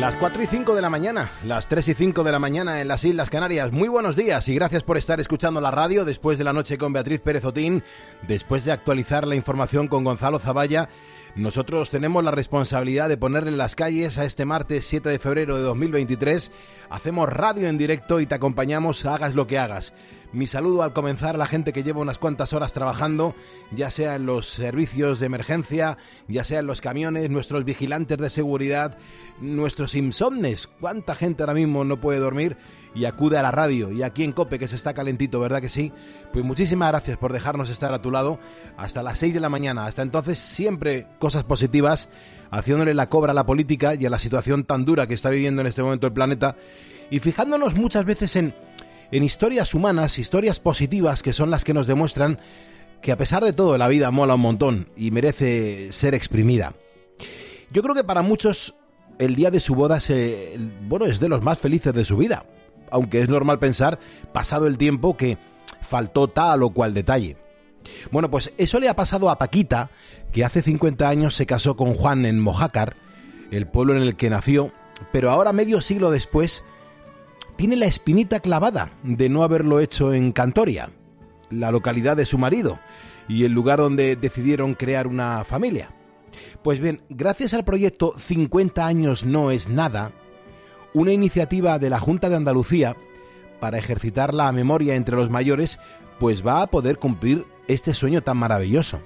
Las 4 y 5 de la mañana, las 3 y 5 de la mañana en las Islas Canarias. Muy buenos días y gracias por estar escuchando la radio después de la noche con Beatriz Pérez Otín, después de actualizar la información con Gonzalo Zavalla. Nosotros tenemos la responsabilidad de ponerle en las calles a este martes 7 de febrero de 2023. Hacemos radio en directo y te acompañamos hagas lo que hagas. Mi saludo al comenzar a la gente que lleva unas cuantas horas trabajando, ya sea en los servicios de emergencia, ya sea en los camiones, nuestros vigilantes de seguridad, nuestros insomnes. ¿Cuánta gente ahora mismo no puede dormir? Y acude a la radio y aquí en Cope que se está calentito, ¿verdad que sí? Pues muchísimas gracias por dejarnos estar a tu lado hasta las 6 de la mañana. Hasta entonces siempre cosas positivas, haciéndole la cobra a la política y a la situación tan dura que está viviendo en este momento el planeta y fijándonos muchas veces en en historias humanas, historias positivas que son las que nos demuestran que a pesar de todo la vida mola un montón y merece ser exprimida. Yo creo que para muchos el día de su boda bueno, es de los más felices de su vida, aunque es normal pensar, pasado el tiempo, que faltó tal o cual detalle. Bueno, pues eso le ha pasado a Paquita, que hace 50 años se casó con Juan en Mojácar, el pueblo en el que nació, pero ahora medio siglo después tiene la espinita clavada de no haberlo hecho en Cantoria, la localidad de su marido, y el lugar donde decidieron crear una familia. Pues bien, gracias al proyecto 50 años no es nada, una iniciativa de la Junta de Andalucía para ejercitar la memoria entre los mayores, pues va a poder cumplir este sueño tan maravilloso.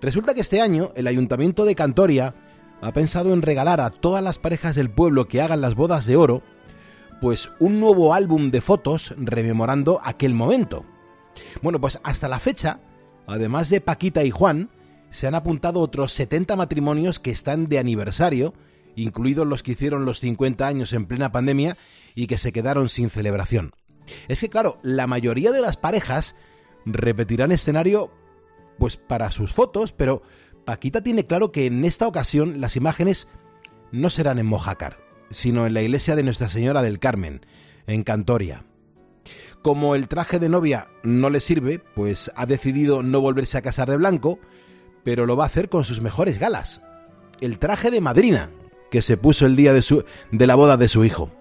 Resulta que este año el Ayuntamiento de Cantoria ha pensado en regalar a todas las parejas del pueblo que hagan las bodas de oro pues un nuevo álbum de fotos rememorando aquel momento. Bueno, pues hasta la fecha, además de Paquita y Juan, se han apuntado otros 70 matrimonios que están de aniversario, incluidos los que hicieron los 50 años en plena pandemia y que se quedaron sin celebración. Es que claro, la mayoría de las parejas repetirán escenario pues para sus fotos, pero Paquita tiene claro que en esta ocasión las imágenes no serán en Mojácar sino en la iglesia de Nuestra Señora del Carmen, en Cantoria. Como el traje de novia no le sirve, pues ha decidido no volverse a casar de blanco, pero lo va a hacer con sus mejores galas. El traje de madrina, que se puso el día de, su, de la boda de su hijo.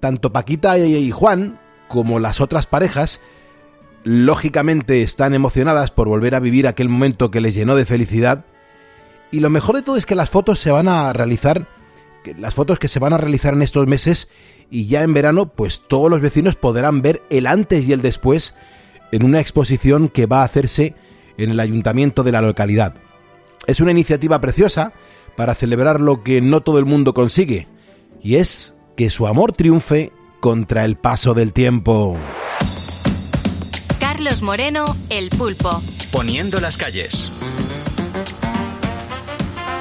Tanto Paquita y Juan, como las otras parejas, lógicamente están emocionadas por volver a vivir aquel momento que les llenó de felicidad. Y lo mejor de todo es que las fotos se van a realizar las fotos que se van a realizar en estos meses y ya en verano, pues todos los vecinos podrán ver el antes y el después en una exposición que va a hacerse en el ayuntamiento de la localidad. Es una iniciativa preciosa para celebrar lo que no todo el mundo consigue, y es que su amor triunfe contra el paso del tiempo. Carlos Moreno, El Pulpo. Poniendo las calles.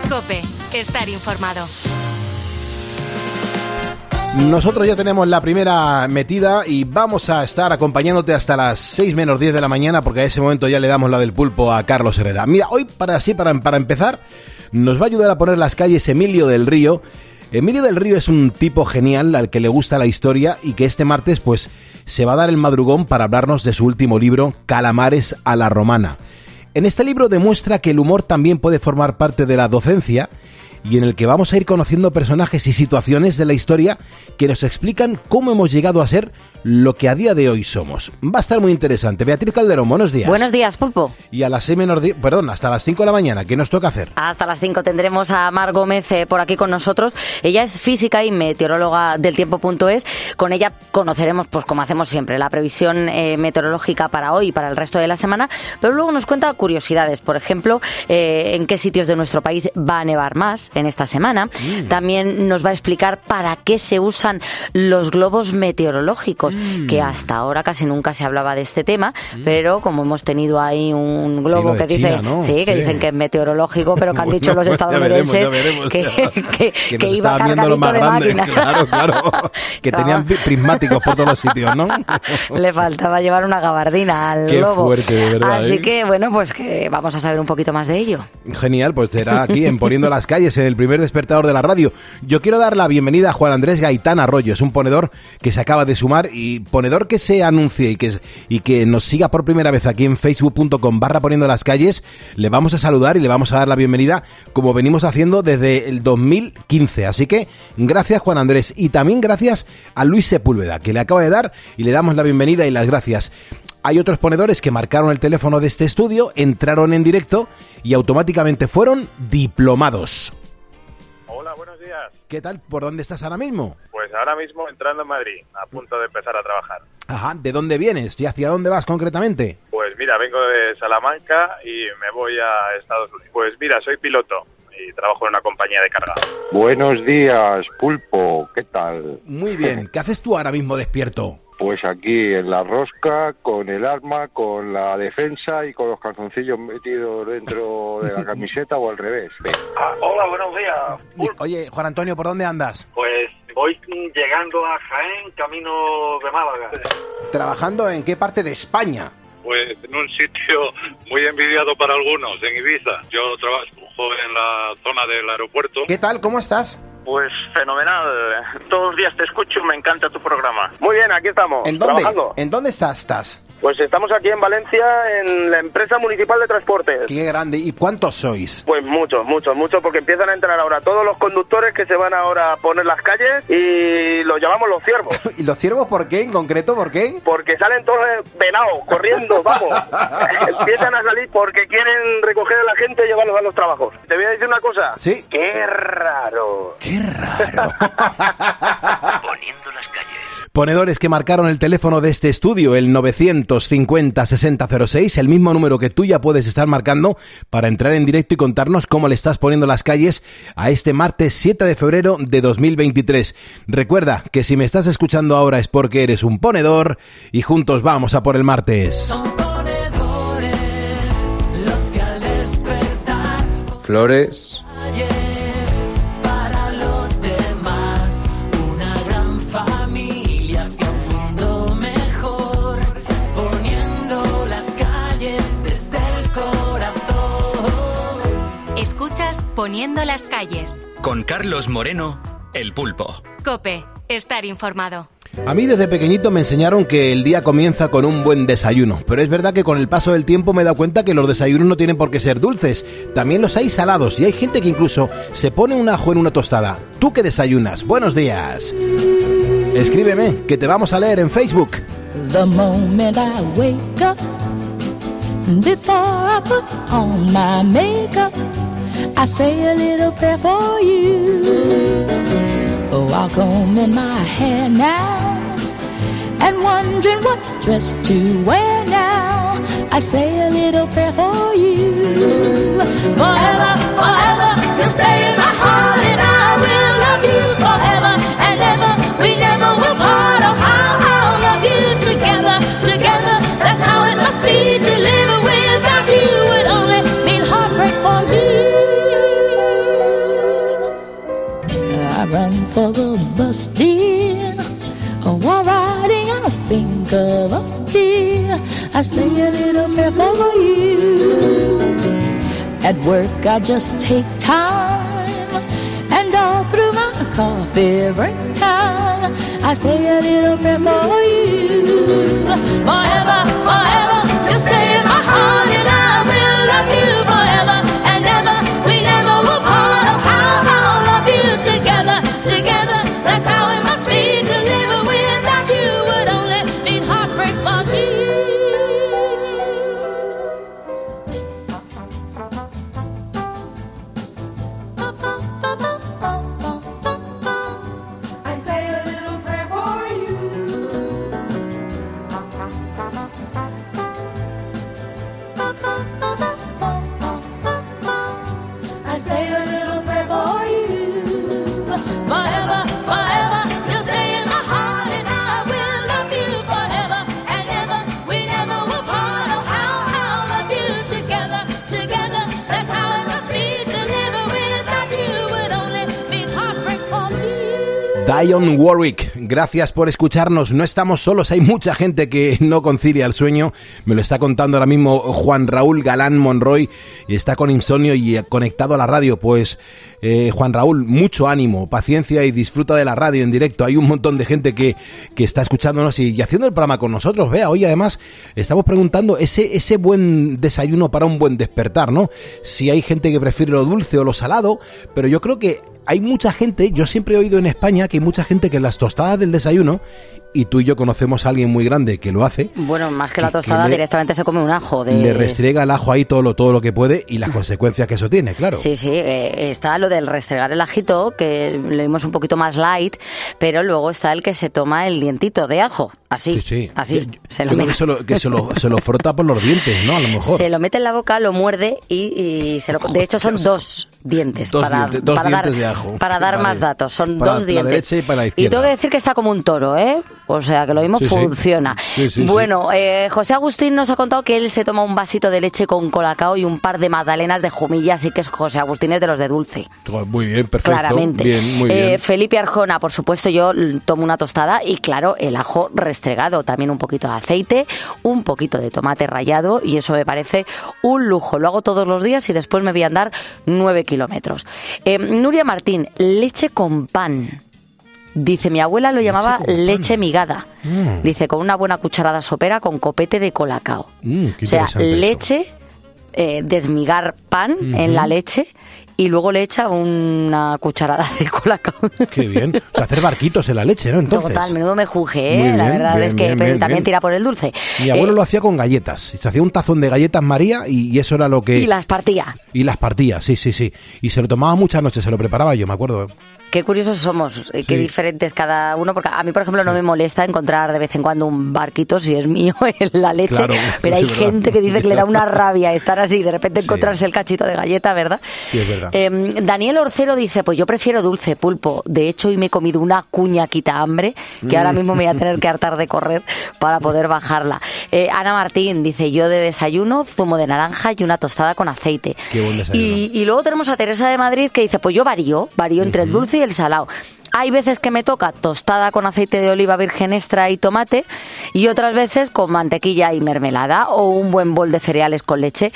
Cope, estar informado. Nosotros ya tenemos la primera metida y vamos a estar acompañándote hasta las 6 menos 10 de la mañana porque a ese momento ya le damos la del pulpo a Carlos Herrera. Mira, hoy para así, para, para empezar, nos va a ayudar a poner las calles Emilio del Río. Emilio del Río es un tipo genial al que le gusta la historia y que este martes pues se va a dar el madrugón para hablarnos de su último libro, Calamares a la Romana. En este libro demuestra que el humor también puede formar parte de la docencia y en el que vamos a ir conociendo personajes y situaciones de la historia que nos explican cómo hemos llegado a ser lo que a día de hoy somos. Va a estar muy interesante. Beatriz Calderón, buenos días. Buenos días, Pulpo. Y a las 6 menos 10, perdón, hasta las 5 de la mañana, ¿qué nos toca hacer? Hasta las 5 tendremos a Mar Gómez eh, por aquí con nosotros. Ella es física y meteoróloga del tiempo.es. Con ella conoceremos, pues como hacemos siempre, la previsión eh, meteorológica para hoy y para el resto de la semana, pero luego nos cuenta curiosidades, por ejemplo, eh, en qué sitios de nuestro país va a nevar más en esta semana. Mm. También nos va a explicar para qué se usan los globos meteorológicos Mm. que hasta ahora casi nunca se hablaba de este tema, mm. pero como hemos tenido ahí un globo que dice, sí, que dicen que es meteorológico, pero que han dicho los estadounidenses que, que, iba cargadito de máquinas. Claro, claro. que tenían prismáticos por todos los sitios, ¿no? Le faltaba llevar una gabardina al Qué globo. fuerte, de verdad. Así ¿eh? que, bueno, pues que vamos a saber un poquito más de ello. Genial, pues será aquí en Poniendo las Calles en el primer despertador de la radio. Yo quiero dar la bienvenida a Juan Andrés Gaitán Arroyo, es un ponedor que se acaba de sumar y ponedor que se anuncie y que, y que nos siga por primera vez aquí en facebook.com barra poniendo las calles. Le vamos a saludar y le vamos a dar la bienvenida como venimos haciendo desde el 2015. Así que gracias Juan Andrés y también gracias a Luis Sepúlveda que le acaba de dar y le damos la bienvenida y las gracias. Hay otros ponedores que marcaron el teléfono de este estudio, entraron en directo y automáticamente fueron diplomados. ¿Qué tal? ¿Por dónde estás ahora mismo? Pues ahora mismo entrando en Madrid, a punto de empezar a trabajar. Ajá, ¿de dónde vienes y hacia dónde vas concretamente? Pues mira, vengo de Salamanca y me voy a Estados Unidos. Pues mira, soy piloto y trabajo en una compañía de carga. Buenos días, Pulpo, ¿qué tal? Muy bien, ¿qué haces tú ahora mismo despierto? Pues aquí en la rosca, con el arma, con la defensa y con los calzoncillos metidos dentro de la camiseta o al revés. Ah, hola, buenos días. Oye, Juan Antonio, ¿por dónde andas? Pues voy llegando a Jaén, camino de Málaga. ¿Trabajando en qué parte de España? Pues en un sitio muy envidiado para algunos, en Ibiza. Yo trabajo en la zona del aeropuerto. ¿Qué tal? ¿Cómo estás? Pues fenomenal. Todos los días te escucho, me encanta tu programa. Muy bien, aquí estamos. ¿En dónde? Trabajando. ¿En dónde estás? estás? Pues estamos aquí en Valencia, en la empresa municipal de transportes. Qué grande. ¿Y cuántos sois? Pues muchos, muchos, muchos, porque empiezan a entrar ahora todos los conductores que se van ahora a poner las calles y los llamamos los ciervos. ¿Y los ciervos por qué? ¿En concreto por qué? Porque salen todos venados, corriendo, vamos. empiezan a salir porque quieren recoger a la gente y llevarlos a los trabajos. Te voy a decir una cosa. Sí. Qué raro. Qué raro. Poniendo las calles. Ponedores que marcaron el teléfono de este estudio, el 950-6006, el mismo número que tú ya puedes estar marcando para entrar en directo y contarnos cómo le estás poniendo las calles a este martes 7 de febrero de 2023. Recuerda que si me estás escuchando ahora es porque eres un ponedor y juntos vamos a por el martes. Flores. Poniendo las calles. Con Carlos Moreno, El Pulpo. Cope, estar informado. A mí desde pequeñito me enseñaron que el día comienza con un buen desayuno, pero es verdad que con el paso del tiempo me he dado cuenta que los desayunos no tienen por qué ser dulces, también los hay salados y hay gente que incluso se pone un ajo en una tostada. ¿Tú qué desayunas? Buenos días. Escríbeme, que te vamos a leer en Facebook. The moment I wake up, before I put on my makeup, I say a little prayer for you. Oh, I'll in my hair now, and wondering what dress to wear now. I say a little prayer for you. Forever, forever, you'll stay in my heart, bus, dear. Oh, while riding, I think of us, dear. I say a little prayer for you. At work, I just take time, and all through my coffee break time, I say a little prayer for you. Forever, forever, you'll stay in my heart, and I will love you Dion Warwick, gracias por escucharnos. No estamos solos, hay mucha gente que no concilia el sueño. Me lo está contando ahora mismo Juan Raúl Galán Monroy y está con insomnio y conectado a la radio. Pues eh, Juan Raúl, mucho ánimo, paciencia y disfruta de la radio en directo. Hay un montón de gente que, que está escuchándonos y, y haciendo el programa con nosotros. Vea, hoy además estamos preguntando ese, ese buen desayuno para un buen despertar, ¿no? Si hay gente que prefiere lo dulce o lo salado, pero yo creo que hay mucha gente, yo siempre he oído en España que hay mucha gente que en las tostadas del desayuno, y tú y yo conocemos a alguien muy grande que lo hace, Bueno, más que la tostada, le- directamente se come un ajo. De... le restriega el ajo ahí todo lo, todo lo que puede y las consecuencias que eso tiene, claro. Sí, sí, eh, está lo del restregar el ajito, que lo vimos un poquito más light, pero luego está el que se toma el dientito de ajo, así, Sí, sí. así, Yo- se yo lo creo que se lo, que se lo, se lo frota por los dientes, ¿no? A lo mejor. Se lo mete en la boca, lo muerde y, y se lo. De hecho, son dos dientes Dos para, dientes- dos para dientes dar, de ajo. para dar Vale. más datos. Son Para dos la dientes. derecha y para la y izquierda. tengo que decir que está como un toro, ¿eh? O sea, que lo mismo Sí, funciona. Bueno, eh, José Agustín nos ha contado que él se toma un vasito de leche con colacao y un par de magdalenas de jumilla, así que José Agustín es de los de dulce. Muy bien, perfecto. Claramente. Bien, muy Eh. Felipe Arjona, por supuesto, yo tomo una tostada y claro, el ajo restregado, también un poquito de aceite, un poquito de tomate rallado y eso me parece un lujo. Lo hago todos los días y después me voy a andar nueve kilómetros. Eh, Nuria Martín, leche con pan. Dice, mi abuela lo llamaba leche migada. Mm. Dice, con una buena cucharada sopera con copete de colacao. Mm, o sea, leche, eh, desmigar pan en la leche y luego le echa una cucharada de colacao. Qué bien. O sea, hacer barquitos en la leche, ¿no? Entonces. Total, menudo me Muy ¿eh? la verdad bien, es que bien, también tira por el dulce. Mi abuelo Eh, lo hacía con galletas. Se hacía un tazón de galletas María y, y eso era lo que... Y las partía. Y las partía, sí, sí, sí. Y se lo tomaba muchas noches, se lo preparaba yo, me acuerdo. Qué curiosos somos, eh, qué Sí. diferentes cada uno, porque a mí, por ejemplo, no me molesta encontrar de vez en cuando un barquito, si es mío, en la leche, Claro, pero hay verdad. gente que dice que le da una rabia estar así, de repente encontrarse el cachito de galleta, ¿verdad? Sí, es verdad. Eh, Daniel Orcero dice, pues yo prefiero dulce pulpo. De hecho, hoy me he comido una cuña quita hambre, que ahora Mm. mismo me voy a tener que hartar de correr para poder bajarla. Eh, Ana Martín dice, yo de desayuno, zumo de naranja y una tostada con aceite. Qué buen desayuno. Y, y luego tenemos a Teresa de Madrid que dice, pues yo varío, varío entre el dulce y el salado. Hay veces que me toca tostada con aceite de oliva virgen extra y tomate y otras veces con mantequilla y mermelada o un buen bol de cereales con leche.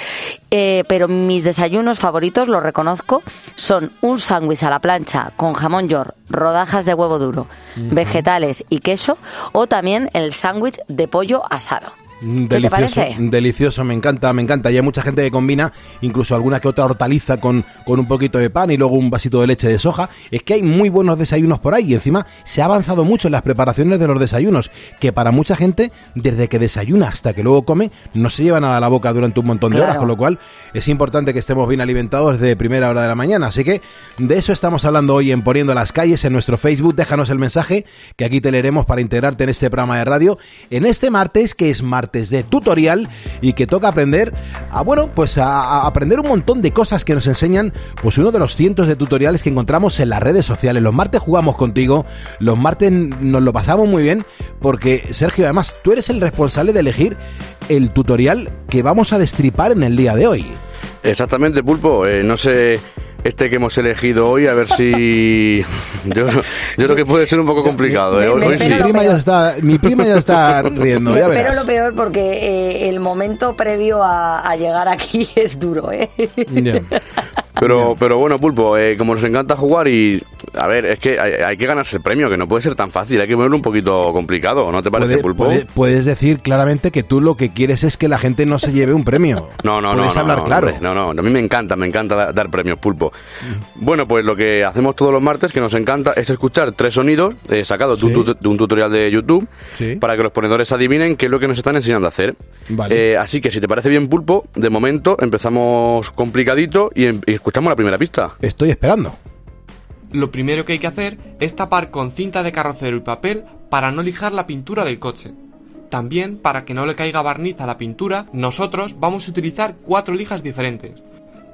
Eh, pero mis desayunos favoritos, lo reconozco, son un sándwich a la plancha con jamón york, rodajas de huevo duro, vegetales y queso o también el sándwich de pollo asado. Mm, ¿Qué te Delicioso, delicioso, me encanta, me encanta. Y hay mucha gente que combina incluso alguna que otra hortaliza con, con un poquito de pan y luego un vasito de leche de soja. Es que hay muy buenos desayunos por ahí y encima se ha avanzado mucho en las preparaciones de los desayunos, que para mucha gente, desde que desayuna hasta que luego come, no se lleva nada a la boca durante un montón de horas, con lo cual es importante que estemos bien alimentados desde primera hora de la mañana. Así que de eso estamos hablando hoy en Poniendo las Calles en nuestro Facebook. Déjanos el mensaje que aquí te leeremos para integrarte en este programa de radio en este martes, que es martes de tutorial y que toca aprender a, bueno, pues a, aprender un montón de cosas que nos enseñan, pues uno de los cientos de tutoriales que encontramos en las redes sociales. Los martes jugamos contigo, los martes nos lo pasamos muy bien, porque Sergio, además, tú eres el responsable de elegir el tutorial que vamos a destripar en el día de hoy. Exactamente, Pulpo. Eh, no sé este que hemos elegido hoy, a ver si... yo, yo creo que puede ser un poco complicado. ¿eh? Hoy, hoy sí. mi, prima ya está, mi prima ya está riendo, ya Pero lo peor porque eh, el momento previo a, a llegar aquí es duro, ¿eh? Pero, pero bueno, Pulpo, eh, como nos encanta jugar y... A ver, es que hay, hay que ganarse el premio, que no puede ser tan fácil, hay que ponerlo un poquito complicado, ¿no te parece, Puede- Pulpo? puede- puedes decir claramente que tú lo que quieres es que la gente no se lleve un premio. No, no, no. Puedes no, hablar no, claro. hombre, no, no, a mí me encanta, me encanta da- dar premios, Pulpo. Bueno, pues lo que hacemos todos los martes, que nos encanta, es escuchar tres sonidos eh, sacados de, un Sí. de un tutorial de YouTube Sí. para que los ponedores adivinen qué es lo que nos están enseñando a hacer. Vale. Eh, así que si te parece bien, Pulpo, de momento empezamos complicadito y, em- y escuchamos la primera pista. Estoy esperando. Lo primero que hay que hacer es tapar con cinta de carrocero y papel para no lijar la pintura del coche. También, para que no le caiga barniz a la pintura, nosotros vamos a utilizar cuatro lijas diferentes.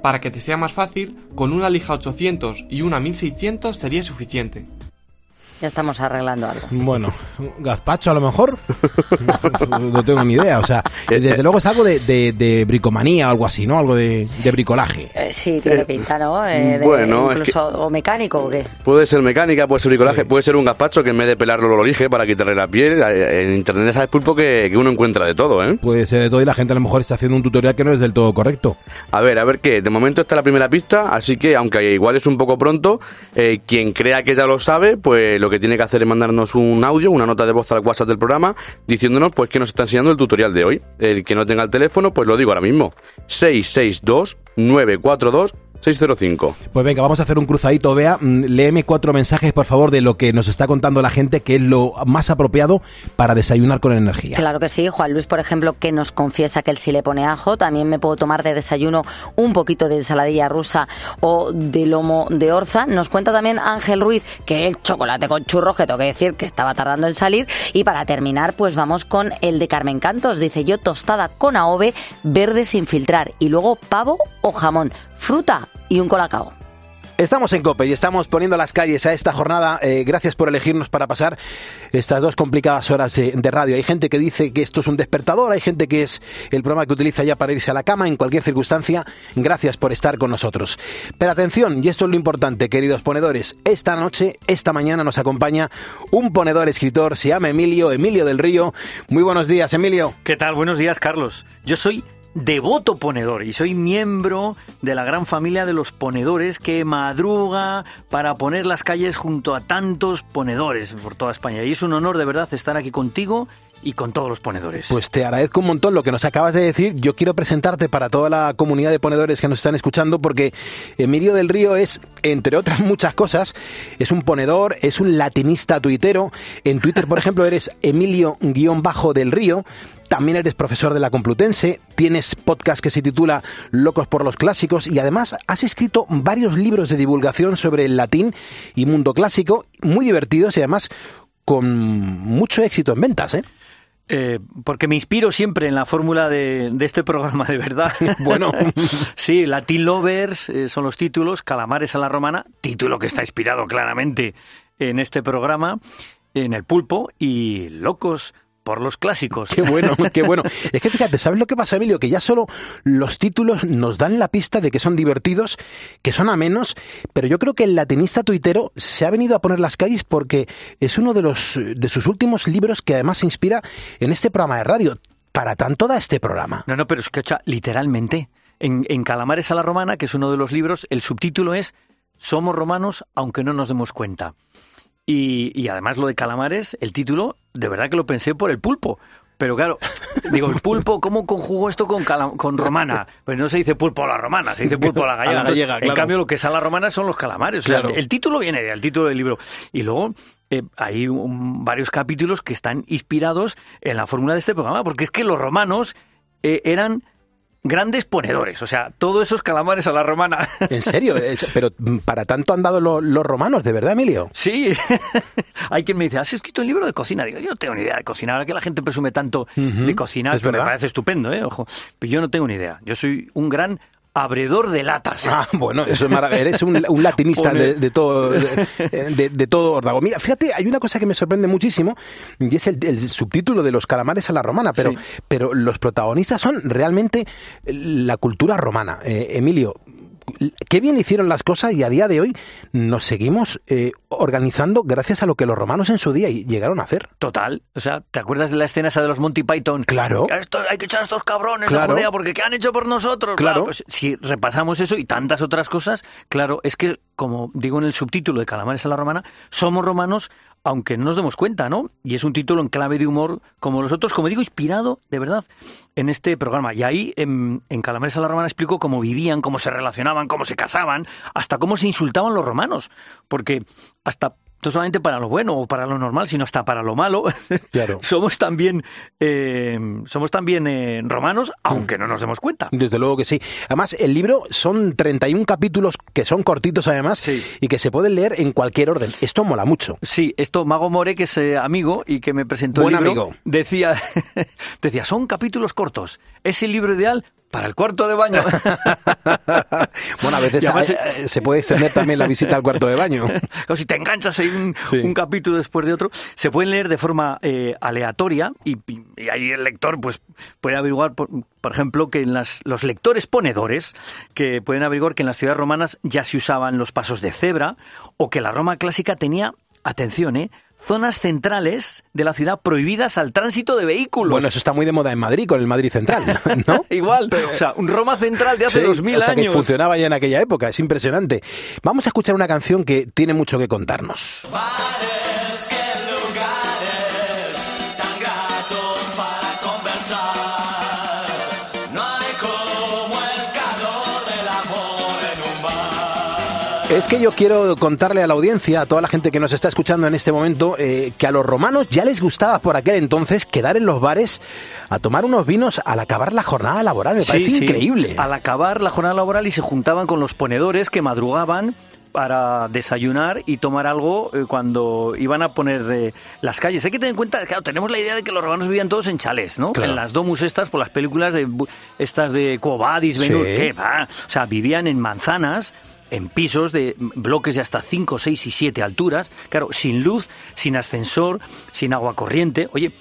Para que te sea más fácil, con una lija 800 y una 1600 sería suficiente. Ya estamos arreglando algo. Bueno, gazpacho a lo mejor. no tengo ni idea. O sea, desde luego es algo de, de- de bricomanía o algo así, ¿no? Algo de, de bricolaje. Eh, sí, tiene pinta, ¿no? Eh, de- bueno, es incluso, o mecánico o qué. Puede ser mecánica, puede ser bricolaje, puede ser un gazpacho que en vez de pelarlo lo elige para quitarle la piel. Eh, En internet sabes pulpo que, que uno encuentra de todo, ¿eh? Puede ser de todo y la gente a lo mejor está haciendo un tutorial que no es del todo correcto. A ver, a ver qué. De momento está la primera pista, así que aunque igual es un poco pronto, eh, quien crea que ya lo sabe, pues lo que tiene que hacer es mandarnos un audio, una nota de voz al WhatsApp del programa, diciéndonos pues que nos está enseñando el tutorial de hoy. El que no tenga el teléfono, pues lo digo ahora mismo. 662 942 605. Pues venga, vamos a hacer un cruzadito. Vea, mm, léeme cuatro mensajes, por favor, de lo que nos está contando la gente, que es lo más apropiado para desayunar con energía. Claro que sí. Juan Luis, por ejemplo, que nos confiesa que él sí le pone ajo. También me puedo tomar de desayuno un poquito de ensaladilla rusa o de lomo de orza. Nos cuenta también Ángel Ruiz que el chocolate con churros, que tengo que decir que estaba tardando en salir. Y para terminar, pues vamos con el de Carmen Cantos. Dice yo tostada con AOVE, verde sin filtrar. Y luego pavo o jamón, fruta y un colacao. Estamos en COPE y estamos poniendo las calles a esta jornada. Eh, gracias por elegirnos para pasar estas dos complicadas horas de, de radio. Hay gente que dice que esto es un despertador, hay gente que es el programa que utiliza ya para irse a la cama en cualquier circunstancia. Gracias por estar con nosotros. Pero atención, y esto es lo importante, queridos ponedores. Esta noche, esta mañana nos acompaña un ponedor escritor, se llama Emilio, Emilio del Río. Muy buenos días, Emilio. ¿Qué tal? Buenos días, Carlos. Yo soy devoto ponedor y soy miembro de la gran familia de los ponedores que madruga para poner las calles junto a tantos ponedores por toda España. Y es un honor de verdad estar aquí contigo y con todos los ponedores. Pues te agradezco un montón lo que nos acabas de decir. Yo quiero presentarte para toda la comunidad de ponedores que nos están escuchando porque Emilio del Río es, entre otras muchas cosas, es un ponedor, es un latinista tuitero. En Twitter, por ejemplo, eres Emilio-del Río. También eres profesor de la Complutense, tienes podcast que se titula Locos por los Clásicos y además has escrito varios libros de divulgación sobre el latín y mundo clásico, muy divertidos y además con mucho éxito en ventas, ¿eh? Eh, porque me inspiro siempre en la fórmula de, de este programa, de verdad. Bueno. sí, Latin Lovers eh, son los títulos, Calamares a la Romana, título que está inspirado claramente en este programa, en el pulpo, y Locos por los clásicos. Qué bueno, qué bueno. Es que fíjate, ¿sabes lo que pasa, Emilio? Que ya solo los títulos nos dan la pista de que son divertidos, que son amenos, pero yo creo que el latinista tuitero se ha venido a poner las calles porque es uno de los de sus últimos libros que además se inspira en este programa de radio. Para tanto da este programa. No, no, pero es que, literalmente, en, en Calamares a la Romana, que es uno de los libros, el subtítulo es Somos romanos aunque no nos demos cuenta. Y, y además lo de Calamares, el título, de verdad que lo pensé por el pulpo. Pero claro, digo, el pulpo, ¿cómo conjugo esto con, con romana? Pues no se dice pulpo a la romana, se dice pulpo a la gallega. A la gallega, Entonces, claro. En cambio, lo que es a la romana son los calamares. O sea, el título viene del título del libro. Y luego eh, hay un- varios capítulos que están inspirados en la fórmula de este programa, porque es que los romanos eh, eran grandes ponedores. O sea, todos esos calamares a la romana. En serio, pero mm, para tanto han dado lo- los romanos, ¿de verdad, Emilio? Sí, hay quien me dice, ¿has escrito un libro de cocina? Digo, yo no tengo ni idea de cocinar. Ahora que la gente presume tanto de cocinar, es que me verdad. parece estupendo, ¿eh? Ojo. Pero yo no tengo ni idea. Yo soy un gran abredor de latas. Ah, bueno, eso es maravilloso. Eres un, un latinista de, de todo de, todo órdago. Mira, fíjate, hay una cosa que me sorprende muchísimo y es el, el subtítulo de los calamares a la romana, pero, Sí. pero los protagonistas son realmente la cultura romana. Eh, Emilio, qué bien hicieron las cosas y a día de hoy nos seguimos eh, organizando gracias a lo que los romanos en su día llegaron a hacer. Total. O sea, ¿te acuerdas de la escena esa de los Monty Python? Claro. Esto- hay que echar a estos cabrones Claro. Judea porque ¿qué han hecho por nosotros? Claro. pues, si repasamos eso y tantas otras cosas, claro, es que, como digo en el subtítulo de Calamares a la Romana, somos romanos aunque no nos demos cuenta, ¿no? Y es un título en clave de humor como los otros, como digo, inspirado, de verdad, en este programa. Y ahí, en, en Calamares a la Romana, explico cómo vivían, cómo se relacionaban, cómo se casaban, hasta cómo se insultaban los romanos. Porque hasta no solamente para lo bueno o para lo normal, sino hasta para lo malo. Claro. somos también, eh, somos también eh, romanos, aunque no nos demos cuenta. Desde luego que sí. Además, el libro son 31 capítulos que son cortitos además y que se pueden leer en cualquier orden. Esto mola mucho. Sí, esto Mago More, que es eh, amigo y que me presentó Buen el libro, amigo. decía, decía, son capítulos cortos. Es el libro ideal para el cuarto de baño. bueno, a veces además, eh, se puede extender también la visita al cuarto de baño. Claro, si te enganchas ahí un, Sí. un capítulo después de otro, se pueden leer de forma eh, aleatoria y, y ahí el lector pues puede averiguar, por, por ejemplo, que en las, los lectores ponedores que pueden averiguar que en las ciudades romanas ya se usaban los pasos de cebra o que la Roma clásica tenía, atención, eh, zonas centrales de la ciudad prohibidas al tránsito de vehículos. Bueno, eso está muy de moda en Madrid, con el Madrid Central, ¿no? Igual, o sea, un Roma central de hace Sí, dos mil o sea, que años. funcionaba ya en aquella época, es impresionante. Vamos a escuchar una canción que tiene mucho que contarnos. tan Es que yo quiero contarle a la audiencia, a toda la gente que nos está escuchando en este momento, eh, que a los romanos ya les gustaba por aquel entonces quedar en los bares a tomar unos vinos al acabar la jornada laboral. Me Sí, parece sí. increíble. Al acabar la jornada laboral y se juntaban con los ponedores que madrugaban para desayunar y tomar algo eh, cuando iban a poner eh, las calles. Hay que tener en cuenta, claro, tenemos la idea de que los romanos vivían todos en chales, ¿no? Claro. En las domus estas, por las películas de estas de Quo Vadis, Sí. Benur, ¿qué va? O sea, vivían en manzanas en pisos de bloques de hasta 5, 6 y 7 alturas, claro, sin luz, sin ascensor, sin agua corriente. Oye,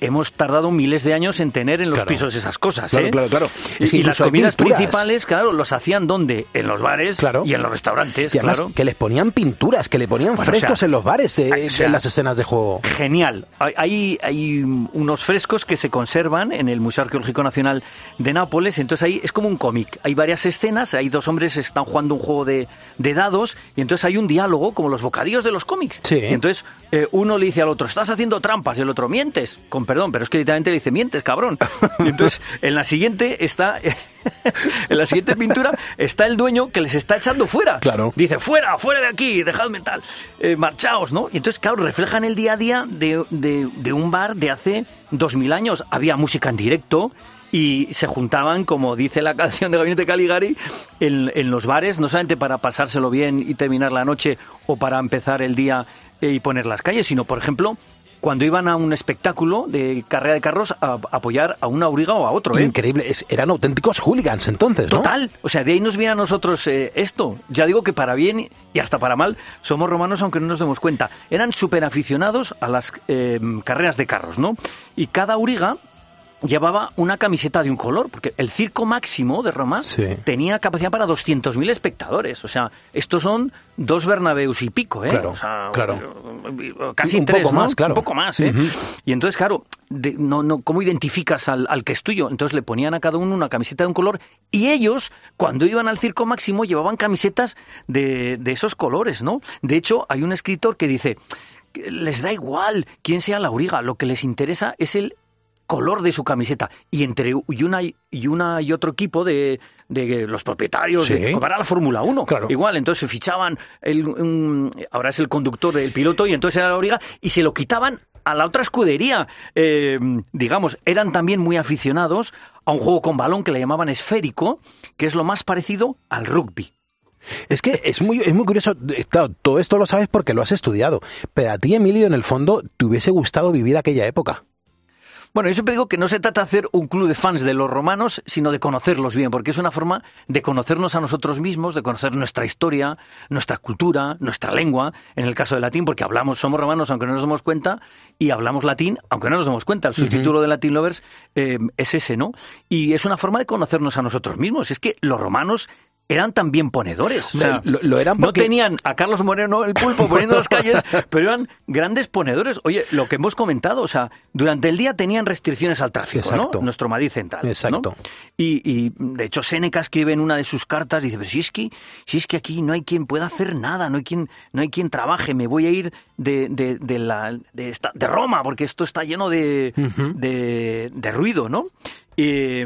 hemos tardado miles de años en tener en los Claro. pisos esas cosas. Claro, ¿eh? claro, claro. Es que y las comidas pinturas. principales, claro, los hacían ¿dónde? En los bares Claro. y en los restaurantes, Y además claro. que les ponían pinturas, que le ponían Bueno, o frescos sea, en los bares eh, o sea, en las escenas de juego. Genial. Hay, hay, hay unos frescos que se conservan en el Museo Arqueológico Nacional de Nápoles. Entonces ahí es como un cómic. Hay varias escenas, hay dos hombres que están jugando un juego de, de dados y entonces hay un diálogo como los bocadillos de los cómics. Sí. Y entonces eh, uno le dice al otro, estás haciendo trampas y el otro, mientes. Con perdón, pero es que literalmente le dice, mientes, cabrón. Y entonces en la siguiente está... en la siguiente pintura está el dueño que les está echando fuera. Claro. Dice, fuera, fuera de aquí, dejadme tal, eh, marchaos, ¿no? Y entonces, claro, reflejan el día a día de, de- de un bar de hace dos mil años. Había música en directo y se juntaban, como dice la canción de Gabinete Caligari, en, en los bares, no solamente para pasárselo bien y terminar la noche o para empezar el día eh, y poner las calles, sino, por ejemplo, cuando iban a un espectáculo de carrera de carros a, a apoyar a una auriga o a otro, ¿eh? Increíble, es- eran auténticos hooligans entonces, ¿no? Total, o sea, de ahí nos viene a nosotros eh, esto. Ya digo que para bien y hasta para mal somos romanos aunque no nos demos cuenta. Eran súper aficionados a las eh, carreras de carros, ¿no? Y cada auriga llevaba una camiseta de un color, porque el circo máximo de Roma Sí. tenía capacidad para 200.000 espectadores. O sea, estos son dos Bernabeus y pico, ¿eh? Claro, O sea, claro. Casi Un tres, poco ¿no? más, claro. Un poco más, ¿eh? Y entonces, claro, de- no, no, ¿cómo identificas al, al que es tuyo? Entonces le ponían a cada uno una camiseta de un color y ellos, cuando iban al circo máximo, llevaban camisetas de, de esos colores, ¿no? De hecho, hay un escritor que dice, les da igual quién sea la auriga, lo que les interesa es el color de su camiseta y entre y una y una y otro equipo de, de los propietarios Sí. de, para la Fórmula 1 Claro. igual entonces se fichaban el, un- ahora es el conductor el piloto y entonces era la auriga y se lo quitaban a la otra escudería Eh, digamos eran también muy aficionados a un juego con balón que le llamaban esférico que es lo más parecido al rugby Es que es muy, es muy curioso, claro, todo esto lo sabes porque lo has estudiado, pero a ti, Emilio, en el fondo, te hubiese gustado vivir aquella época. Bueno, yo siempre digo que no se trata de hacer un club de fans de los romanos, sino de conocerlos bien, porque es una forma de conocernos a nosotros mismos, de conocer nuestra historia, nuestra cultura, nuestra lengua, en el caso del latín, porque hablamos, somos romanos aunque no nos demos cuenta, y hablamos latín aunque no nos demos cuenta. El subtítulo de Latin Lovers eh, es ese, ¿no? Y es una forma de conocernos a nosotros mismos. Es que los romanos eran también ponedores. O sea, Lo- lo eran no tenían a Carlos Moreno el pulpo poniendo las calles, pero eran grandes ponedores. Oye, lo que hemos comentado, o sea, durante el día tenían restricciones al tráfico, Exacto. ¿no? Nuestro Madrid central. ¿no? Exacto. Y, y, de hecho Séneca escribe en una de sus cartas, dice, pero si es que, si es que aquí no hay quien pueda hacer nada, no hay quien, no hay quien trabaje, me voy a ir de, de, de la, de, esta- de Roma, porque esto está lleno de, de, de ruido, ¿no? Y,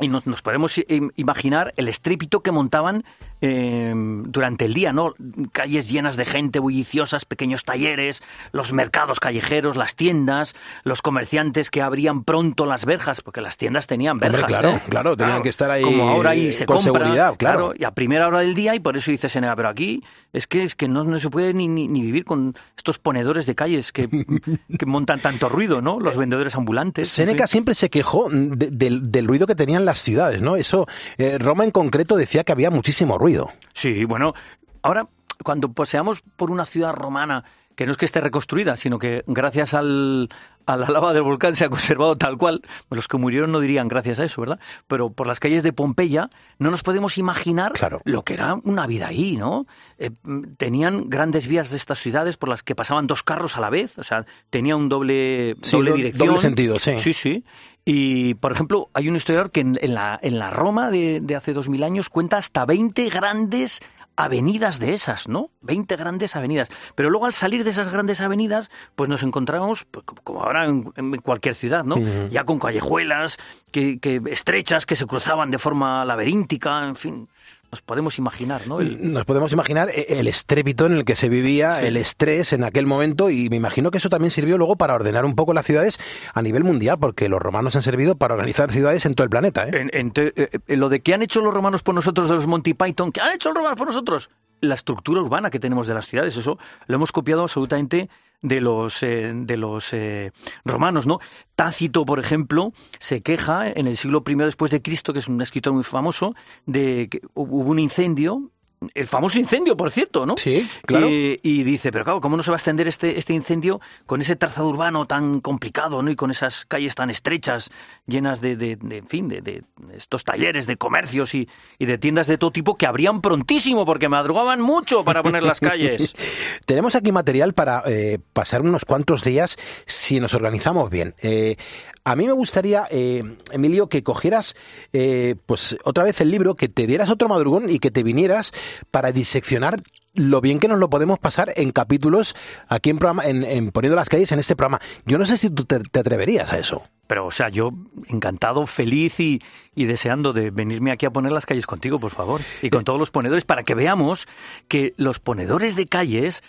y nos, nos podemos imaginar el estrépito que montaban eh, durante el día, ¿no? Calles llenas de gente, bulliciosas, pequeños talleres, los mercados callejeros, las tiendas, los comerciantes que abrían pronto las verjas, porque las tiendas tenían Hombre, verjas. claro, ¿eh? claro, tenían que estar ahí Como ahora ahí se con compra, seguridad, claro. y a primera hora del día, y por eso dice Senega, pero aquí es que, es que no, no se puede ni, ni, ni vivir con estos ponedores de calles que, que montan tanto ruido, ¿no? Los vendedores ambulantes. en fin. siempre se quejó de- del, del ruido que tenían las ciudades, ¿no? Eso, eh, Roma en concreto decía que había muchísimo ruido. Sí, bueno, ahora cuando paseamos por una ciudad romana que no es que esté reconstruida, sino que gracias al, a la lava del volcán se ha conservado tal cual, los que murieron no dirían gracias a eso, ¿verdad? Pero por las calles de Pompeya no nos podemos imaginar lo que era una vida ahí, ¿no? Eh, tenían grandes vías de estas ciudades por las que pasaban dos carros a la vez, o sea, tenía un doble, Sí, doble do- dirección. doble sentido, sí. Sí, sí. Y, por ejemplo, hay un historiador que en, en la, en la Roma de, de hace dos mil años cuenta hasta 20 grandes avenidas de esas, ¿no? 20 grandes avenidas. Pero luego al salir de esas grandes avenidas, pues nos encontramos, pues, como- ahora en, en cualquier ciudad, ¿no? Ya con callejuelas que, que estrechas que se cruzaban de forma laberíntica, en fin, nos podemos imaginar, ¿no? El- Nos podemos imaginar eh, el estrépito en el que se vivía, Sí. el estrés en aquel momento, y me imagino que eso también sirvió luego para ordenar un poco las ciudades a nivel mundial, porque los romanos han servido para organizar ciudades en todo el planeta. ¿eh? En- en te- eh, eh, lo de que han hecho los romanos por nosotros de los Monty Python, que han hecho los romanos por nosotros, la estructura urbana que tenemos de las ciudades, eso lo hemos copiado absolutamente de los eh, de los eh, romanos, ¿no? Tácito, por ejemplo, se queja en el siglo I después de Cristo, que es un escritor muy famoso, de que hubo un incendio el famoso incendio, por cierto, ¿no? Sí, claro. Eh, y dice, pero claro, ¿cómo no se va a extender este, este incendio con ese trazado urbano tan complicado, ¿no? Y con esas calles tan estrechas, llenas de, de, de, en fin, de, de estos talleres de comercios y, y de tiendas de todo tipo que abrían prontísimo porque madrugaban mucho para poner las calles. Tenemos aquí material para eh, pasar unos cuantos días si nos organizamos bien. Eh, a mí me gustaría, eh, Emilio, que cogieras eh, pues otra vez el libro, que te dieras otro madrugón y que te vinieras para diseccionar lo bien que nos lo podemos pasar en capítulos aquí en, programa, en, en Poniendo las calles en este programa. Yo no sé si tú te, te atreverías a eso. Pero, o sea, yo encantado, feliz y, y deseando de venirme aquí a poner las calles contigo, por favor. Y con todos los ponedores, para que veamos que los ponedores de calles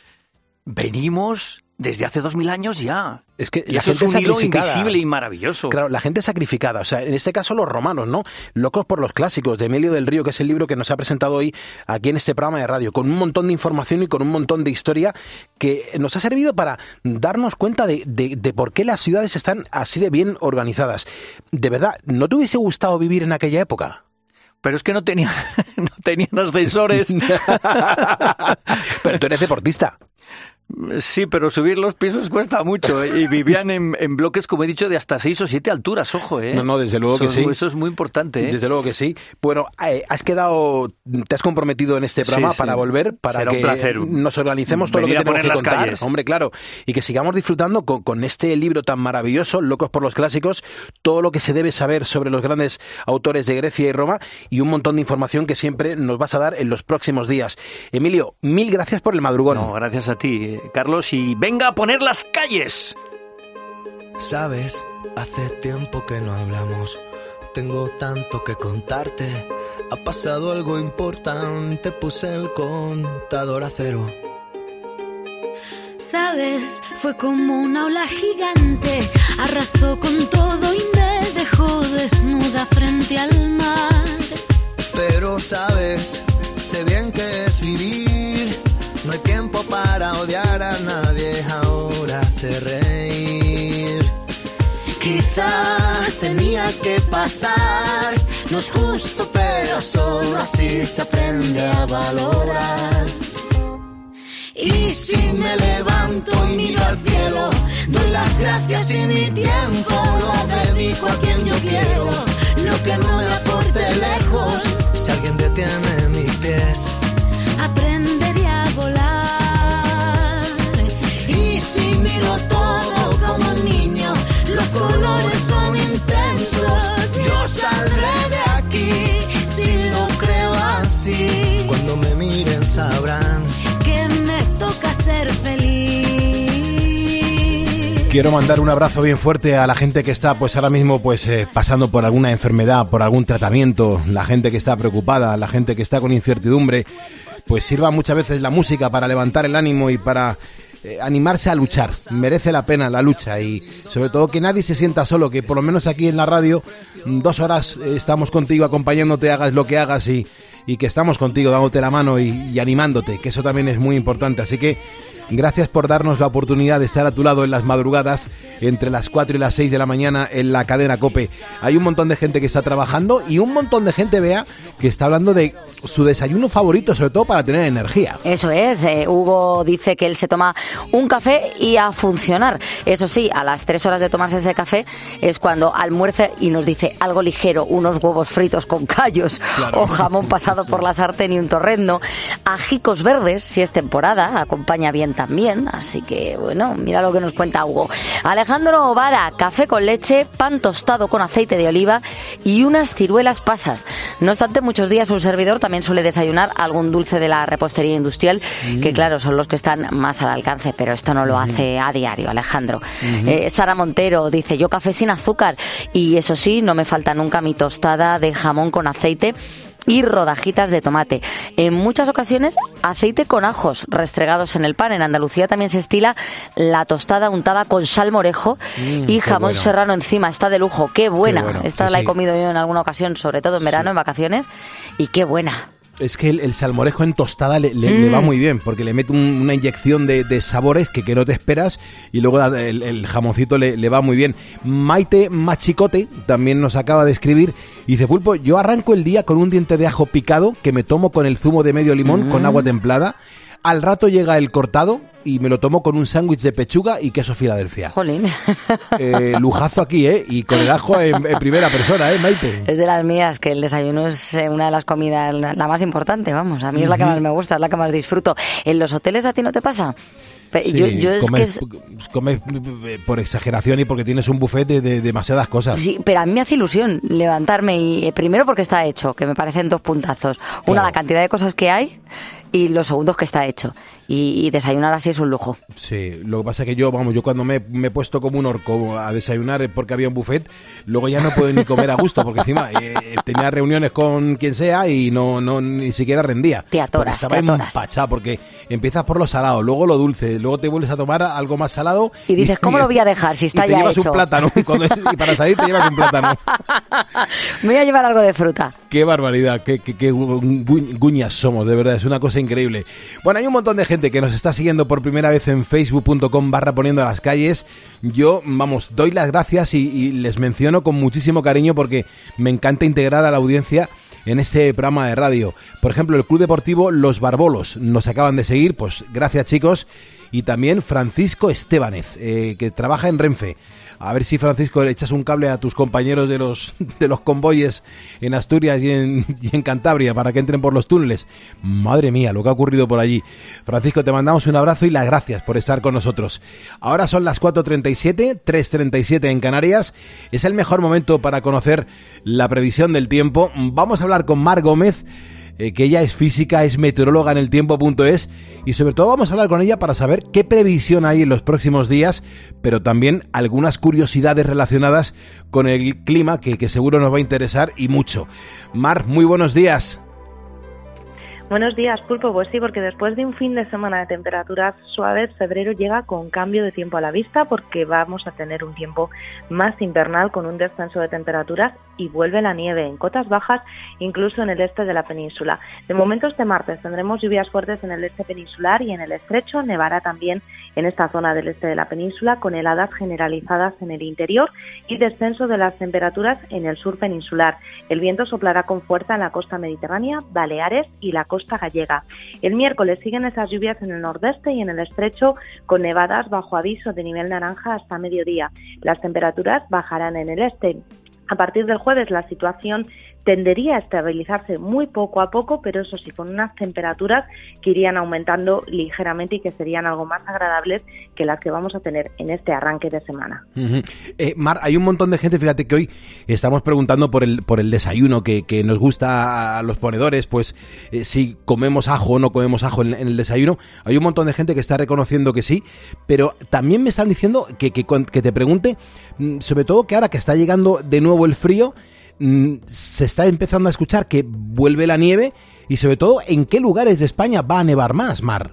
venimos desde hace dos mil años ya. Es que Y la gente es un hilo invisible y maravilloso. Claro, la gente sacrificada. O sea, en este caso los romanos, ¿no? Locos por los clásicos de Emilio del Río, que es el libro que nos ha presentado hoy aquí en este programa de radio, con un montón de información y con un montón de historia que nos ha servido para darnos cuenta de, de- de por qué las ciudades están así de bien organizadas. De verdad, ¿no te hubiese gustado vivir en aquella época? Pero es que no tenían, no tenían ascensores. Pero tú eres deportista. Sí, pero subir los pisos cuesta mucho. ¿eh? Y vivían en, en bloques, como he dicho, de hasta seis o siete alturas, ojo, ¿eh? No, no, desde luego eso, que sí. Eso es muy importante, ¿eh? Desde luego que sí. Bueno, eh, has quedado, te has comprometido en este programa Sí, sí. para volver, para Será que nos organicemos todo lo que tenemos que contar, calles. hombre, claro, y que sigamos disfrutando con, con este libro tan maravilloso, Locos por los clásicos, todo lo que se debe saber sobre los grandes autores de Grecia y Roma y un montón de información que siempre nos vas a dar en los próximos días. Emilio, mil gracias por el madrugón. No, gracias a ti, eh, Carlos, y venga a poner las calles. Sabes, hace tiempo que no hablamos. Tengo tanto que contarte. Ha pasado algo importante. Puse el contador a cero. Sabes, fue como una ola gigante, arrasó con todo y me dejó desnuda frente al mar. Pero sabes, sé bien que es vivir. No hay tiempo para odiar a nadie. Ahora sé reír. Quizá tenía que pasar. No es justo, pero solo así se aprende a valorar. Y si me levanto y miro al cielo, doy las gracias y mi tiempo lo dedico a quien yo quiero. Lo que no me aporte lejos, si alguien detiene mis pies. Aprenderé Y miro todo como un niño, los colores son intensos. Yo saldré de aquí si lo creo así. Cuando me miren sabrán que me toca ser feliz. Quiero mandar un abrazo bien fuerte a la gente que está pues ahora mismo pues eh, pasando por alguna enfermedad, por algún tratamiento, la gente que está preocupada, la gente que está con incertidumbre, pues sirva muchas veces la música para levantar el ánimo y para eh, animarse a luchar. Merece la pena la lucha y sobre todo que nadie se sienta solo, que por lo menos aquí en la radio mm, dos horas eh, estamos contigo acompañándote, hagas lo que hagas y, y que estamos contigo dándote la mano y, y animándote, que eso también es muy importante. Así que Gracias por darnos la oportunidad de estar a tu lado en las madrugadas, entre las 4 y las 6 de la mañana en la cadena Cope. Hay un montón de gente que está trabajando y un montón de gente, vea, que está hablando de su desayuno favorito, sobre todo para tener energía. Eso es, eh, Hugo dice que él se toma un café y a funcionar. Eso sí, a las tres horas de tomarse ese café es cuando almuerza y nos dice algo ligero, unos huevos fritos con callos Claro. o jamón pasado por la sartén y un torrendo. Ajicos verdes, si es temporada, acompaña bien también. Así que, bueno, mira lo que nos cuenta Hugo. Alejandro Ovara, café con leche, pan tostado con aceite de oliva y unas ciruelas pasas. No obstante, muchos días un servidor también suele desayunar algún dulce de la repostería industrial, que claro, son los que están más al alcance, pero esto no lo hace a diario, Alejandro. Eh, Sara Montero dice, yo café sin azúcar y eso sí, no me falta nunca mi tostada de jamón con aceite y rodajitas de tomate. En muchas ocasiones aceite con ajos restregados en el pan. En Andalucía también se estila la tostada untada con salmorejo Mm, y jamón bueno. serrano encima. Está de lujo, qué buena. bueno, Esta la sí. he comido yo en alguna ocasión, sobre todo en verano, en vacaciones, y qué buena. Es que el, el salmorejo en tostada le, le- le Mm. va muy bien, porque le mete un- una inyección de, de sabores que, que no te esperas y luego el, el jamoncito le, le va muy bien. Maite Machicote también nos acaba de escribir y dice, Pulpo, yo arranco el día con un diente de ajo picado que me tomo con el zumo de medio limón con Mm. agua templada. Al rato llega el cortado y me lo tomo con un sándwich de pechuga y queso Filadelfia. Jolín. Eh, lujazo aquí, ¿eh? Y con el ajo en, en primera persona, ¿eh, Maite? Es de las mías que el desayuno es eh, una de las comidas la más importante, vamos. A mí es la que más me gusta, es la que más disfruto. ¿En los hoteles a ti no te pasa? Sí, yo, yo es que comes, es- comes, por exageración y porque tienes un buffet de, de demasiadas cosas. Sí, pero a mí me hace ilusión levantarme y eh, primero porque está hecho, que me parecen dos puntazos. Una, Claro. la cantidad de cosas que hay y los segundos que está hecho. Y, y desayunar así es un lujo. Sí, lo que pasa es que yo, vamos, yo cuando me, me he puesto como un orco a desayunar porque había un buffet, luego ya no puedo ni comer a gusto, porque encima eh, tenía reuniones con quien sea y no, no ni siquiera rendía. Te atoras, estaba te atoras. empachado, porque empiezas por lo salado, luego lo dulce, luego te vuelves a tomar algo más salado. Y dices, ¿cómo lo voy a dejar si está y te ya llevas hecho? un plátano, y, para salir te llevas un plátano. Me voy a llevar algo de fruta. Qué barbaridad, qué, qué- qué gu- gu- guñas somos, de verdad, es una cosa increíble. Bueno, hay un montón de gente que nos está siguiendo por primera vez en facebook.com barra poniendo a las calles. Yo, vamos, doy las gracias y, les menciono con muchísimo cariño porque me encanta integrar a la audiencia en este programa de radio. Por ejemplo, el Club Deportivo Los Barbolos nos acaban de seguir, pues gracias chicos. Y también Francisco Estebanez, eh, que trabaja en Renfe. A ver si Francisco le echas un cable a tus compañeros de los de los convoyes en Asturias y en, y en Cantabria para que entren por los túneles. Madre mía, lo que ha ocurrido por allí. Francisco, te mandamos un abrazo y las gracias por estar con nosotros. Ahora son las 4.37, 3.37 en Canarias. Es el mejor momento para conocer la previsión del tiempo. Vamos a hablar con Mar Gómez eh, que ella es física, es meteoróloga en el tiempo.es y sobre todo vamos a hablar con ella para saber qué previsión hay en los próximos días, pero también algunas curiosidades relacionadas con el clima que, que seguro nos va a interesar y mucho. Mar, muy buenos días. Buenos días, Pulpo. Pues sí, porque después de un fin de semana de temperaturas suaves, febrero llega con cambio de tiempo a la vista porque vamos a tener un tiempo más invernal con un descenso de temperaturas y vuelve la nieve en cotas bajas, incluso en el este de la península. De momento este martes tendremos lluvias fuertes en el este peninsular y en el estrecho, nevará también en esta zona del este de la península con heladas generalizadas en el interior y descenso de las temperaturas en el sur peninsular. El viento soplará con fuerza en la costa mediterránea, Baleares y la costa gallega. El miércoles siguen esas lluvias en el nordeste y en el estrecho con nevadas bajo aviso de nivel naranja hasta mediodía. Las temperaturas bajarán en el este. A partir del jueves la situación tendería a estabilizarse muy poco a poco, pero eso sí, con unas temperaturas que irían aumentando ligeramente y que serían algo más agradables que las que vamos a tener en este arranque de semana. Eh, Mar, hay un montón de gente, fíjate que hoy estamos preguntando por el, por el desayuno que, que nos gusta a los ponedores, pues eh, si comemos ajo o no comemos ajo en, en el desayuno. Hay un montón de gente que está reconociendo que sí, pero también me están diciendo que, que, que te pregunte, mm, sobre todo que ahora que está llegando de nuevo el frío, se está empezando a escuchar que vuelve la nieve y sobre todo en qué lugares de España va a nevar más, Mar.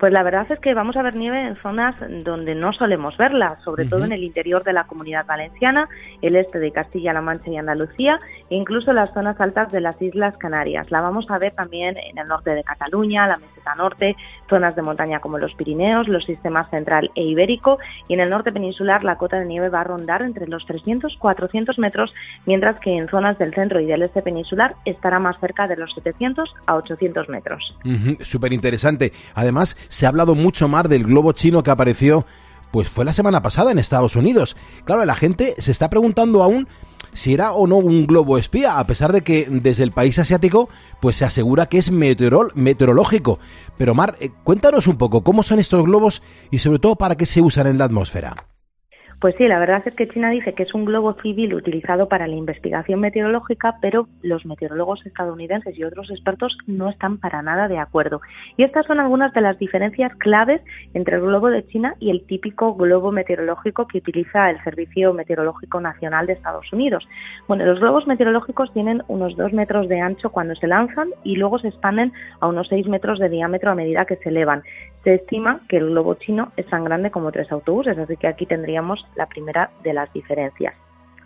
Pues la verdad es que vamos a ver nieve en zonas donde no solemos verla, sobre todo en el interior de la comunidad valenciana, el este de Castilla-La Mancha y Andalucía, incluso las zonas altas de las Islas Canarias. La vamos a ver también en el norte de Cataluña, la meseta norte, zonas de montaña como los Pirineos, los sistemas central e ibérico, y en el norte peninsular la cota de nieve va a rondar entre los 300-400 metros, mientras que en zonas del centro y del este peninsular estará más cerca de los 700 a 800 metros. Súper interesante. Además, se ha hablado mucho más del globo chino que apareció, pues fue la semana pasada en Estados Unidos. Claro, la gente se está preguntando aún si era o no un globo espía, a pesar de que desde el país asiático, pues se asegura que es meteorol- meteorológico. Pero Mar, eh, cuéntanos un poco cómo son estos globos y sobre todo para qué se usan en la atmósfera. Pues sí, la verdad es que China dice que es un globo civil utilizado para la investigación meteorológica, pero los meteorólogos estadounidenses y otros expertos no están para nada de acuerdo. Y estas son algunas de las diferencias claves entre el globo de China y el típico globo meteorológico que utiliza el Servicio Meteorológico Nacional de Estados Unidos. Bueno, los globos meteorológicos tienen unos dos metros de ancho cuando se lanzan y luego se expanden a unos seis metros de diámetro a medida que se elevan. Se estima que el globo chino es tan grande como tres autobuses, así que aquí tendríamos la primera de las diferencias.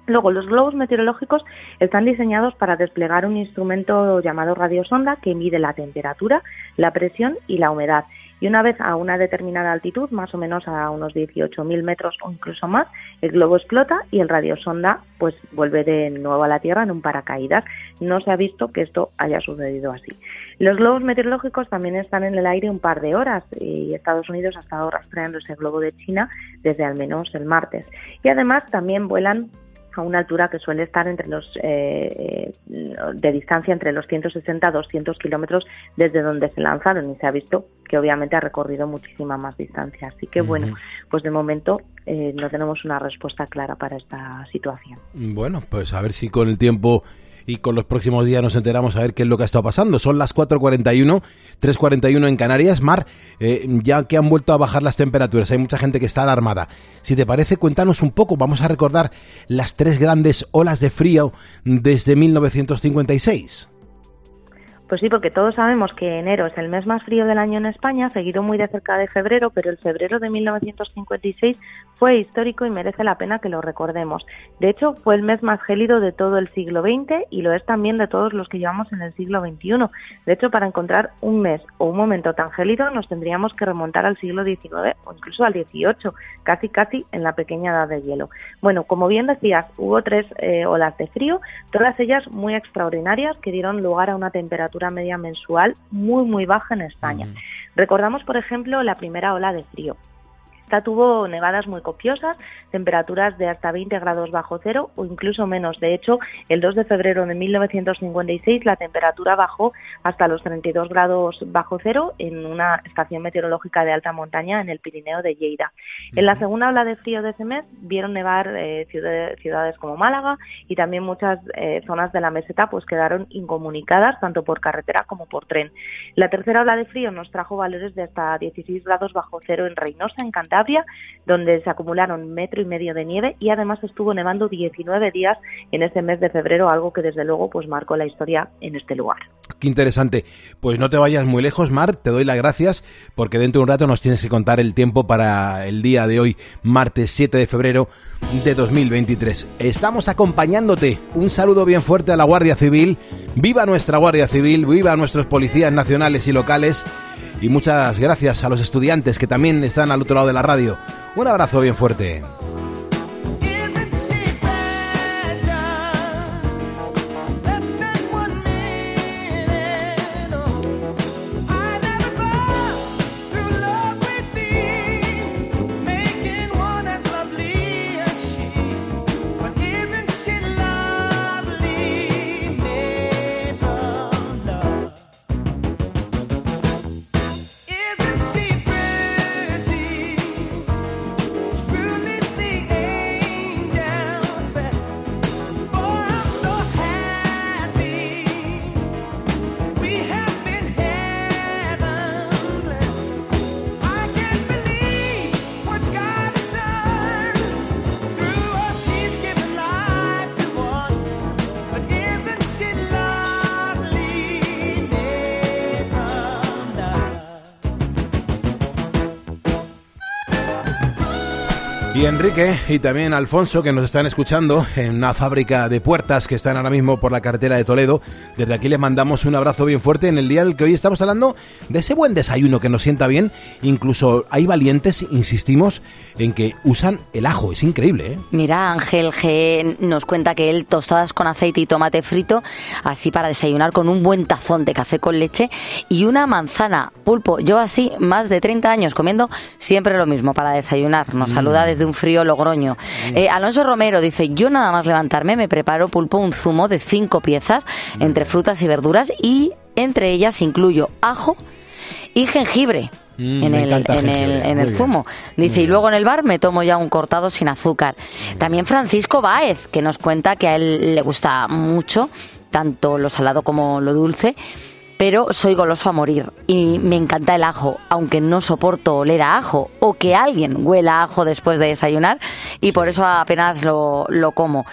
Luego, los globos meteorológicos están diseñados para desplegar un instrumento llamado radiosonda que mide la temperatura, la presión y la humedad. Y una vez a una determinada altitud, más o menos a unos 18.000 metros o incluso más, el globo explota y el radiosonda pues vuelve de nuevo a la Tierra en un paracaídas. No se ha visto que esto haya sucedido así. Los globos meteorológicos también están en el aire un par de horas y Estados Unidos ha estado rastreando ese globo de China desde al menos el martes. Y además también vuelan a una altura que suele estar entre los eh, de distancia entre los 160 a 200 kilómetros desde donde se lanzaron y se ha visto que obviamente ha recorrido muchísima más distancia. Así que bueno, pues de momento eh, no tenemos una respuesta clara para esta situación. Bueno, pues a ver si con el tiempo y con los próximos días nos enteramos a ver qué es lo que ha estado pasando. Son las 4.41, 3.41 en Canarias. Mar, eh, ya que han vuelto a bajar las temperaturas, hay mucha gente que está alarmada. Si te parece, cuéntanos un poco. Vamos a recordar las tres grandes olas de frío desde 1956. Pues sí, porque todos sabemos que enero es el mes más frío del año en España, seguido muy de cerca de febrero, pero el febrero de 1956 fue histórico y merece la pena que lo recordemos. De hecho, fue el mes más gélido de todo el siglo XX y lo es también de todos los que llevamos en el siglo XXI. De hecho, para encontrar un mes o un momento tan gélido nos tendríamos que remontar al siglo XIX o incluso al XVIII, casi casi en la pequeña edad de hielo. Bueno, como bien decías, hubo tres eh, olas de frío, todas ellas muy extraordinarias que dieron lugar a una temperatura media mensual muy muy baja en España. Recordamos, por ejemplo, la primera ola de frío. Esta tuvo nevadas muy copiosas, temperaturas de hasta 20 grados bajo cero o incluso menos. De hecho, el 2 de febrero de 1956 la temperatura bajó hasta los 32 grados bajo cero en una estación meteorológica de alta montaña en el Pirineo de Lleida. En la segunda ola de frío de ese mes vieron nevar eh, ciudades, como Málaga y también muchas eh, zonas de la meseta pues quedaron incomunicadas tanto por carretera como por tren. La tercera ola de frío nos trajo valores de hasta 16 grados bajo cero en Reynosa, en Cantabria, donde se acumularon metro y medio de nieve y además estuvo nevando 19 días en ese mes de febrero, algo que desde luego pues marcó la historia en este lugar. Qué interesante. Pues no te vayas muy lejos, Mar, te doy las gracias porque dentro de un rato nos tienes que contar el tiempo para el día de hoy, martes 7 de febrero de 2023. Estamos acompañándote. Un saludo bien fuerte a la Guardia Civil. Viva nuestra Guardia Civil, viva nuestros policías nacionales y locales. Y muchas gracias a los estudiantes que también están al otro lado de la radio. Un abrazo bien fuerte. Enrique y también Alfonso que nos están escuchando en una fábrica de puertas que están ahora mismo por la carretera de Toledo. Desde aquí les mandamos un abrazo bien fuerte en el día en el que hoy estamos hablando de ese buen desayuno que nos sienta bien. Incluso hay valientes, insistimos, en que usan el ajo. Es increíble, ¿eh? Mira, Ángel G nos cuenta que él tostadas con aceite y tomate frito, así para desayunar con un buen tazón de café con leche y una manzana. Pulpo, yo así, más de 30 años comiendo siempre lo mismo para desayunar. Nos Mm. saluda desde un frío Logroño. Eh, Alonso Romero dice, yo nada más levantarme me preparo pulpo un zumo de cinco piezas entre frutas y verduras y entre ellas incluyo ajo y jengibre. Mm, en el, en el, en el zumo. Dice, y luego en el bar me tomo ya un cortado sin azúcar. También Francisco Báez, que nos cuenta que a él le gusta mucho, tanto lo salado como lo dulce, pero soy goloso a morir y me encanta el ajo, aunque no soporto oler a ajo o que alguien huela a ajo después de desayunar y por eso apenas lo, lo como.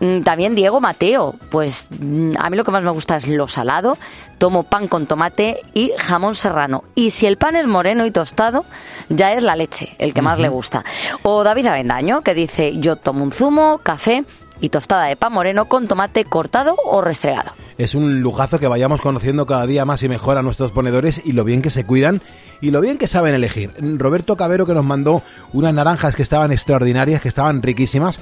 Mm, También Diego Mateo, pues mm, a mí lo que más me gusta es lo salado, tomo pan con tomate y jamón serrano. Y si el pan es moreno y tostado, ya es la leche, el que más le gusta. O David Avendaño, que dice, yo tomo un zumo, café y tostada de pan moreno con tomate cortado o restregado. Es un lujazo que vayamos conociendo cada día más y mejor a nuestros ponedores y lo bien que se cuidan y lo bien que saben elegir. Roberto Cabero que nos mandó unas naranjas que estaban extraordinarias, que estaban riquísimas.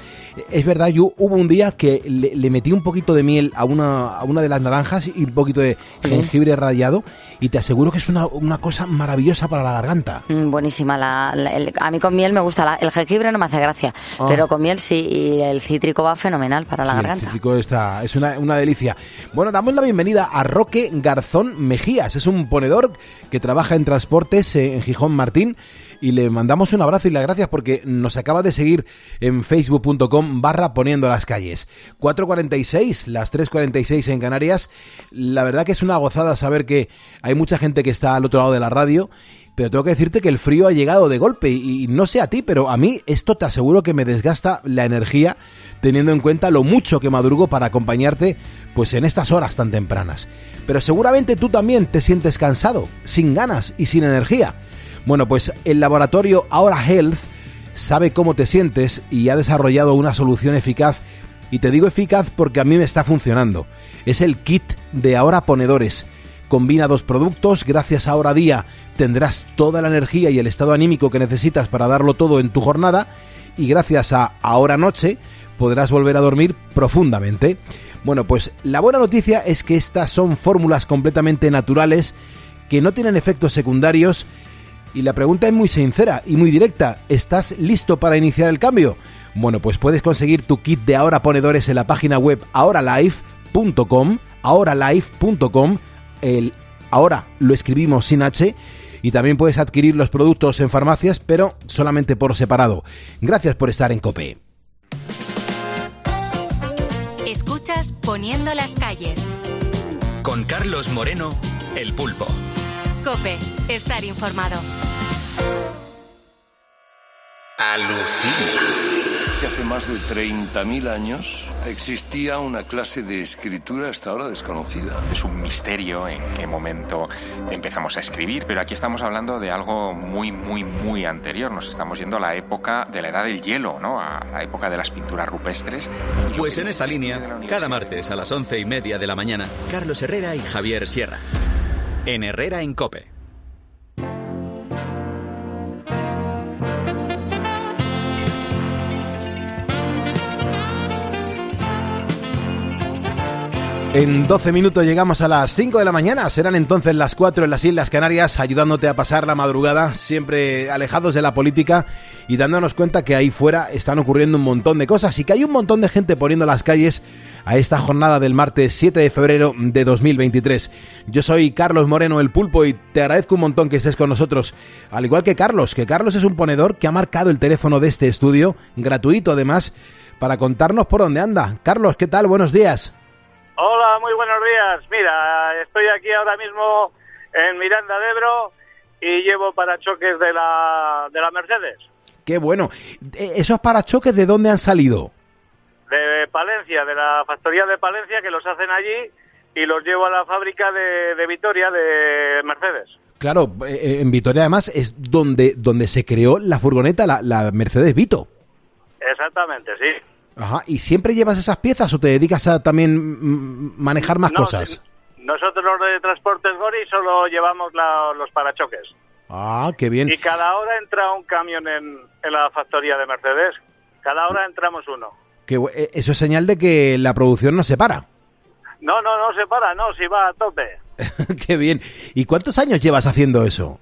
Es verdad, yo hubo un día que le, le metí un poquito de miel a una, a una de las naranjas y un poquito de jengibre rallado y te aseguro que es una, una cosa maravillosa para la garganta. Mm, Buenísima. La, la- el- a mí con miel me gusta. la- el jengibre no me hace gracia, Ah. pero con miel sí. Y el cítrico va fenomenal para la Sí, el garganta. cítrico está, es una, una delicia. Bueno, damos la bienvenida a Roque Garzón Mejías. Es un ponedor que trabaja en transportes eh, en Gijón Martín. Y le mandamos un abrazo y las gracias porque nos acaba de seguir en facebook.com barra poniendo las calles. 4.46, las 3.46 en Canarias. La verdad que es una gozada saber que hay mucha gente que está al otro lado de la radio pero tengo que decirte que el frío ha llegado de golpe y, no sé a ti, pero a mí esto te aseguro que me desgasta la energía teniendo en cuenta lo mucho que madrugo para acompañarte pues en estas horas tan tempranas. Pero seguramente tú también te sientes cansado, sin ganas y sin energía. Bueno, pues el laboratorio Ahora Health sabe cómo te sientes y ha desarrollado una solución eficaz y te digo eficaz porque a mí me está funcionando. Es el kit de Ahora Ponedores. Combina dos productos, gracias a Ahora Día tendrás toda la energía y el estado anímico que necesitas para darlo todo en tu jornada y gracias a Ahora Noche podrás volver a dormir profundamente. Bueno, pues la buena noticia es que estas son fórmulas completamente naturales que no tienen efectos secundarios y la pregunta es muy sincera y muy directa. ¿Estás listo para iniciar el cambio? Bueno, pues puedes conseguir tu kit de ahora ponedores en la página web ahoralife.com, ahoralife.com. El ahora lo escribimos sin H y también puedes adquirir los productos en farmacias, pero solamente por separado. Gracias por estar en Cope. Escuchas Poniendo las calles. Con Carlos Moreno, el pulpo. Cope, estar informado. Alucina. Que hace más de 30.000 años existía una clase de escritura hasta ahora desconocida. Es un misterio en qué momento empezamos a escribir, pero aquí estamos hablando de algo muy, muy, muy anterior. Nos estamos yendo a la época de la edad del hielo, ¿no? A la época de las pinturas rupestres. Pues en esta línea, cada martes a las once y media de la mañana, Carlos Herrera y Javier Sierra. En Herrera en Cope. En 12 minutos llegamos a las 5 de la mañana, serán entonces las 4 en las Islas Canarias, ayudándote a pasar la madrugada, siempre alejados de la política y dándonos cuenta que ahí fuera están ocurriendo un montón de cosas y que hay un montón de gente poniendo las calles a esta jornada del martes 7 de febrero de 2023. Yo soy Carlos Moreno el Pulpo y te agradezco un montón que estés con nosotros, al igual que Carlos, que Carlos es un ponedor que ha marcado el teléfono de este estudio, gratuito además, para contarnos por dónde anda. Carlos, ¿qué tal? Buenos días. Hola, muy buenos días. Mira, estoy aquí ahora mismo en Miranda de Ebro y llevo parachoques de la, de la Mercedes, Qué bueno. Eh, ¿Esos parachoques de dónde han salido? de Palencia, de la factoría de Palencia, que los hacen allí y los llevo a la fábrica de, de Vitoria de Mercedes. Claro, eh, en Vitoria además es donde, donde se creó la furgoneta, la, la Mercedes Vito. Exactamente, sí. Ajá. ¿Y siempre llevas esas piezas o te dedicas a también mm, manejar más No, cosas? Nosotros los de Transportes Gori solo llevamos la- los parachoques. Ah, qué bien. Y cada hora entra un camión en, en la factoría de Mercedes. Cada hora entramos uno. Que eh, eso es señal de que la producción no se para. No, no, no se para, no, si va a tope. qué bien. ¿Y cuántos años llevas haciendo eso?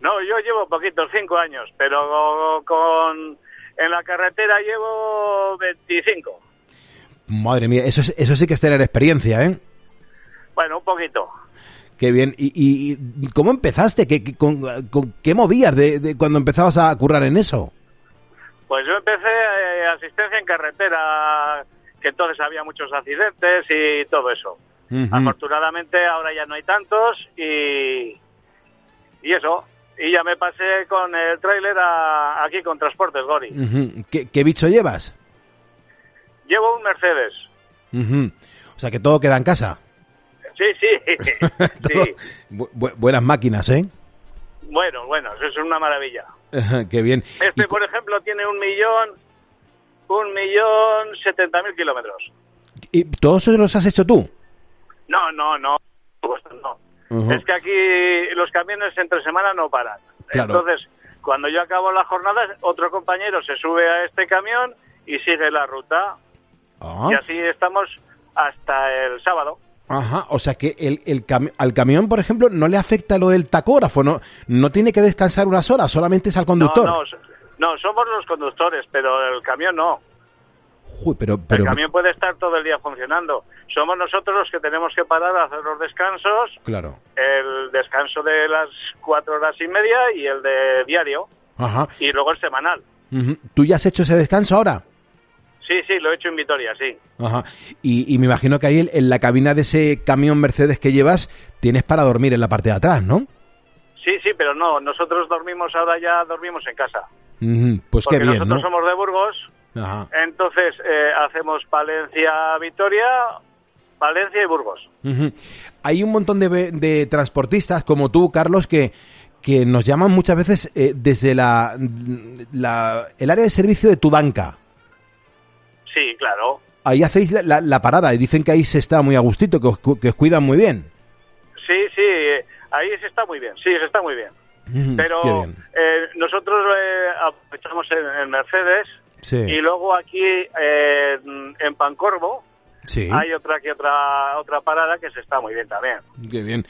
No, yo llevo poquitos, cinco años, pero con en la carretera llevo 25. Madre mía, eso, es- eso sí que es tener experiencia, ¿eh? Bueno, un poquito. Qué bien. ¿Y, y- cómo empezaste? ¿Qué, qué- con, con- qué movías de, de cuando empezabas a currar en eso? Pues yo empecé eh, asistencia en carretera, que entonces había muchos accidentes y todo eso. Afortunadamente ahora ya no hay tantos y, y eso. Y ya me pasé con el tráiler a- aquí con Transportes Gori. ¿Qué, qué bicho llevas? Llevo un Mercedes. O sea que todo queda en casa. Sí, sí. sí. Bu- bu- buenas máquinas, ¿eh? Bueno, bueno, eso es una maravilla. Qué bien. Este, por ejemplo, tiene un millón, un millón setenta mil kilómetros. ¿Y todos esos los has hecho tú? No, no, no. Pues Es que aquí los camiones entre semana no paran. Claro. Entonces, cuando yo acabo la jornada, otro compañero se sube a este camión y sigue la ruta. Ah. Y así estamos hasta el sábado. Ajá, o sea que el, el cami- al camión, por ejemplo, no le afecta lo del tacógrafo, no, no tiene que descansar unas horas, solamente es al conductor. No, no, so- no, somos los conductores, pero el camión no. Uy, pero, pero, el camión puede estar todo el día funcionando. Somos nosotros los que tenemos que parar a hacer los descansos, claro. el descanso de las cuatro horas y media y el de diario, Ajá. y luego el semanal. ¿Tú ya has hecho ese descanso ahora? Sí, sí, lo he hecho en Vitoria, sí. Ajá. Y, y me imagino que ahí en, en la cabina de ese camión Mercedes que llevas tienes para dormir en la parte de atrás, ¿no? Sí, sí, pero no, nosotros dormimos ahora ya, dormimos en casa. Pues porque qué bien, nosotros ¿no? somos de Burgos, Ajá. entonces eh, hacemos Palencia-Vitoria, Valencia y Burgos. Hay un montón de, de transportistas como tú, Carlos, que, que nos llaman muchas veces eh, desde la, la- el área de servicio de Tudanca. Sí, claro. Ahí hacéis la, la- la parada y dicen que ahí se está muy a gustito, que os, que os cuidan muy bien. Sí, sí, ahí se está muy bien, sí, se está muy bien. Pero bien. eh, nosotros eh, aprovechamos en, en Mercedes Sí. y luego aquí eh, en Pancorvo Sí. hay otra que otra otra parada que se está muy bien también. Qué bien.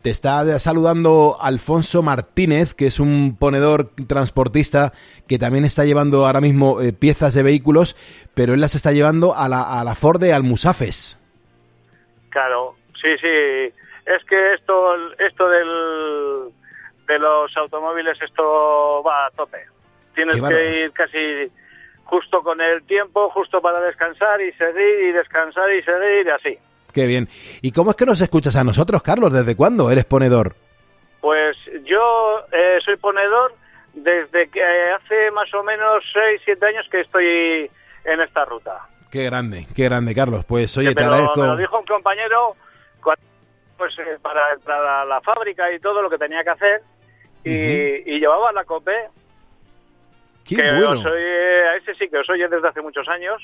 Te está saludando Alfonso Martínez, que es un ponedor transportista que también está llevando ahora mismo eh, piezas de vehículos, pero él las está llevando a la, a la Ford de Almusafes. Claro, sí, sí. Es que esto esto del de los automóviles esto va a tope. Tienes que ir casi justo con el tiempo, justo para descansar y seguir y descansar y seguir y así. Qué bien. ¿Y cómo es que nos escuchas a nosotros, Carlos? ¿Desde cuándo eres ponedor? Pues yo eh, soy ponedor desde que hace más o menos 6, 7 años que estoy en esta ruta. Qué grande, qué grande, Carlos. Pues oye, te Pero agradezco. me lo dijo un compañero pues eh, para entrar a la fábrica y todo lo que tenía que hacer y, y llevaba la COPE Qué que bueno. os oye- a ese sí que os oye desde hace muchos años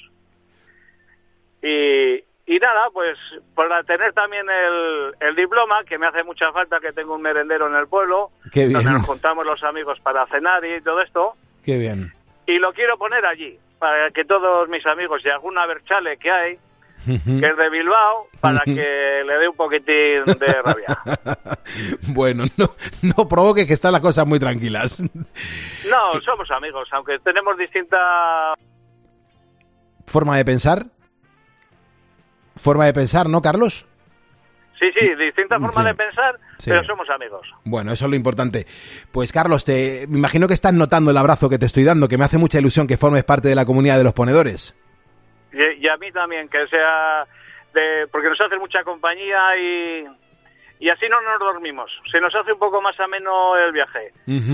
y, y nada pues para tener también el, el diploma que me hace mucha falta que tengo un merendero en el pueblo Qué bien. donde nos juntamos los amigos para cenar y todo esto Qué bien. y lo quiero poner allí para que todos mis amigos y alguna berchale que hay que es de Bilbao para que le dé un poquitín de rabia. bueno, no, no provoques que están las cosas muy tranquilas. No, somos amigos, aunque tenemos distinta... Forma de pensar. Forma de pensar, ¿no, Carlos? Sí, sí, distinta forma Sí. de pensar, Sí. pero somos amigos. Bueno, eso es lo importante. Pues Carlos, te, me imagino que estás notando el abrazo que te estoy dando, que me hace mucha ilusión que formes parte de la comunidad de los ponedores. Y, y a mí también, que sea... de Porque nos hace mucha compañía y... Y así no nos dormimos. Se nos hace un poco más ameno el viaje.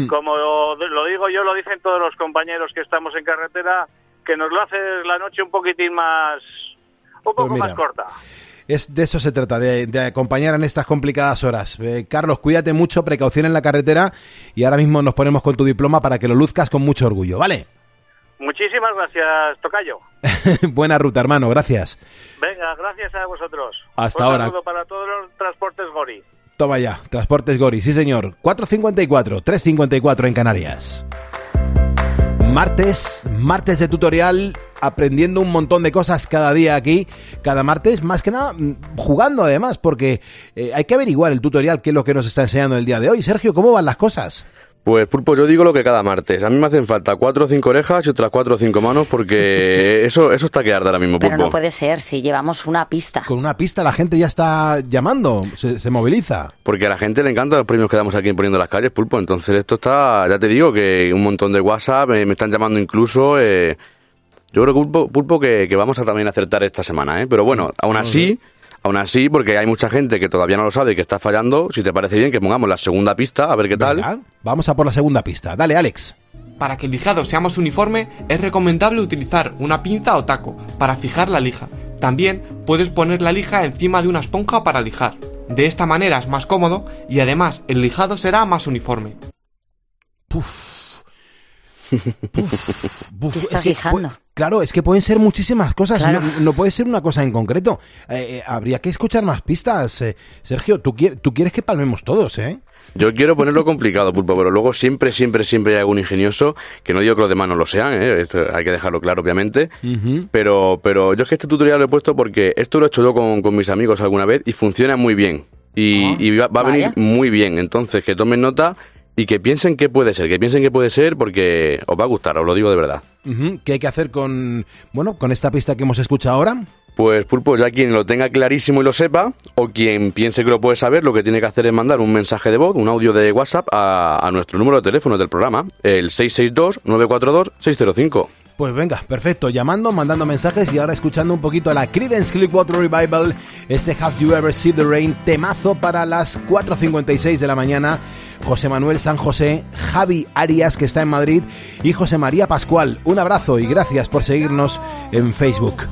Como lo, lo digo yo, lo dicen todos los compañeros que estamos en carretera, que nos lo hace la noche un poquitín más... Un poco mira. más corta. Es de eso se trata, de, de acompañar en estas complicadas horas. Eh, Carlos, cuídate mucho, precaución en la carretera y ahora mismo nos ponemos con tu diploma para que lo luzcas con mucho orgullo, ¿vale? Muchísimas gracias, Tocayo. Buena ruta, hermano, gracias. Venga, gracias a vosotros. Hasta Un ahora. saludo para todos los transportes Gori. Toma ya, Transportes Gori, sí señor. 454, 354 en Canarias. Martes, martes de tutorial, aprendiendo un montón de cosas cada día aquí, cada martes, más que nada mm, jugando además, porque eh, hay que averiguar el tutorial qué es lo que nos está enseñando el día de hoy. Sergio, ¿cómo van las cosas? Pues Pulpo, yo digo lo que cada martes. A mí me hacen falta cuatro o cinco orejas y otras cuatro o cinco manos porque eso, eso está que arde ahora mismo, Pero Pulpo. no puede ser si llevamos una pista. Con una pista la gente ya está llamando, se, se moviliza. Porque a la gente le encantan los premios que damos aquí en Poniendo las Calles, Pulpo. Entonces esto está, ya te digo, que un montón de WhatsApp, eh, me están llamando incluso. eh, yo creo, Pulpo, Pulpo que, que vamos a también acertar esta semana, ¿eh? Pero bueno, aún así, aún así, porque hay mucha gente que todavía no lo sabe y que está fallando, si te parece bien que pongamos la segunda pista, a ver qué tal. Vamos a por la segunda pista. Dale, Alex. Para que el lijado sea más uniforme, es recomendable utilizar una pinza o taco para fijar la lija. También puedes poner la lija encima de una esponja para lijar. De esta manera es más cómodo y además el lijado será más uniforme. Buf, ¿Qué estás es que fijando? Claro, es que pueden ser muchísimas cosas, Claro. no, no puede ser una cosa en concreto. Eh, eh, habría que escuchar más pistas. eh. Sergio, tú, quier- tú quieres que palmemos todos, ¿eh? Yo quiero ponerlo complicado, Pulpo, pero luego siempre, siempre, siempre hay algún ingenioso, que no digo que los demás no lo sean, ¿eh? Esto hay que dejarlo claro, obviamente, pero, pero yo es que este tutorial lo he puesto porque esto lo he hecho yo con, con mis amigos alguna vez y funciona muy bien. Y, y va, va a venir muy bien. Entonces, que tomen nota y que piensen qué puede ser, que piensen qué puede ser porque os va a gustar, os lo digo de verdad. ¿Qué hay que hacer con, bueno, con esta pista que hemos escuchado ahora? Pues Pulpo, ya quien lo tenga clarísimo y lo sepa, o quien piense que lo puede saber, lo que tiene que hacer es mandar un mensaje de voz, un audio de WhatsApp a, a nuestro número de teléfono del programa, el 662-942-605. Pues venga, perfecto, llamando, mandando mensajes y ahora escuchando un poquito a la Creedence Clearwater Revival, este Have You Ever Seen the Rain, temazo para las 4.56 de la mañana, José Manuel San José, Javi Arias, que está en Madrid, y José María Pascual. Un abrazo y gracias por seguirnos en Facebook.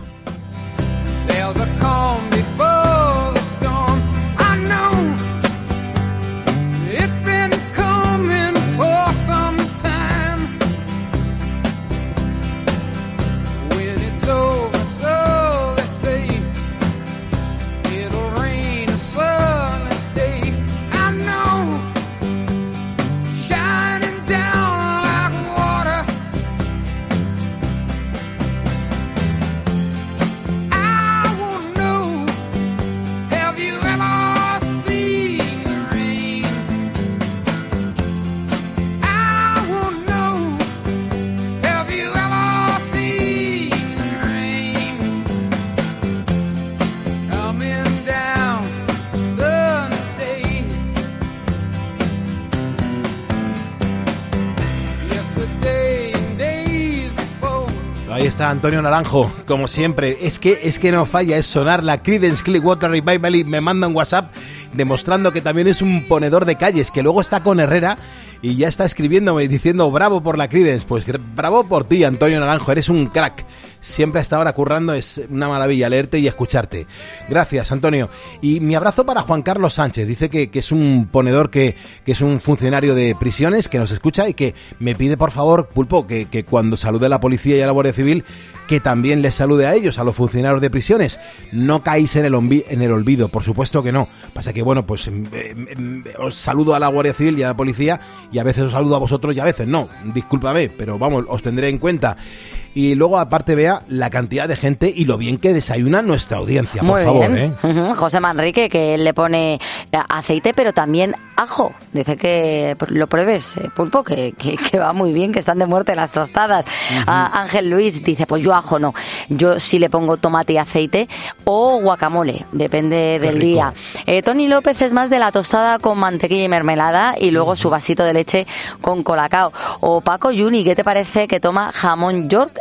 Antonio Naranjo, como siempre. Es que, es que no falla, es sonar la Creedence Clearwater Revival y me manda un WhatsApp demostrando que también es un ponedor de calles, que luego está con Herrera y ya está escribiéndome diciendo bravo por la Creedence. Pues bravo por ti, Antonio Naranjo, eres un crack. Siempre hasta ahora currando es una maravilla leerte y escucharte. Gracias, Antonio. Y mi abrazo para Juan Carlos Sánchez. Dice que, que es un ponedor, que, que es un funcionario de prisiones, que nos escucha y que me pide, por favor, Pulpo, que, que cuando salude a la policía y a la Guardia Civil, que también les salude a ellos, a los funcionarios de prisiones. No caéis en el, en el olvido, por supuesto que no. Pasa que, bueno, pues em, em, em, os saludo a la Guardia Civil y a la policía y a veces os saludo a vosotros y a veces no. Discúlpame, pero vamos, os tendré en cuenta. Y luego, aparte, vea la cantidad de gente y lo bien que desayuna nuestra audiencia, por Muy favor, bien. ¿eh? José Manrique, que él le pone eh, aceite, pero también ajo. Dice que lo pruebes, eh, pulpo, que, que- que va muy bien, que están de muerte las tostadas. Ah, Ángel Luis dice, pues yo ajo no. Yo sí le pongo tomate y aceite o guacamole, depende del rico. día. Eh, Tony López es más de la tostada con mantequilla y mermelada y luego su vasito de leche con colacao. O Paco Juni, ¿qué te parece que toma jamón York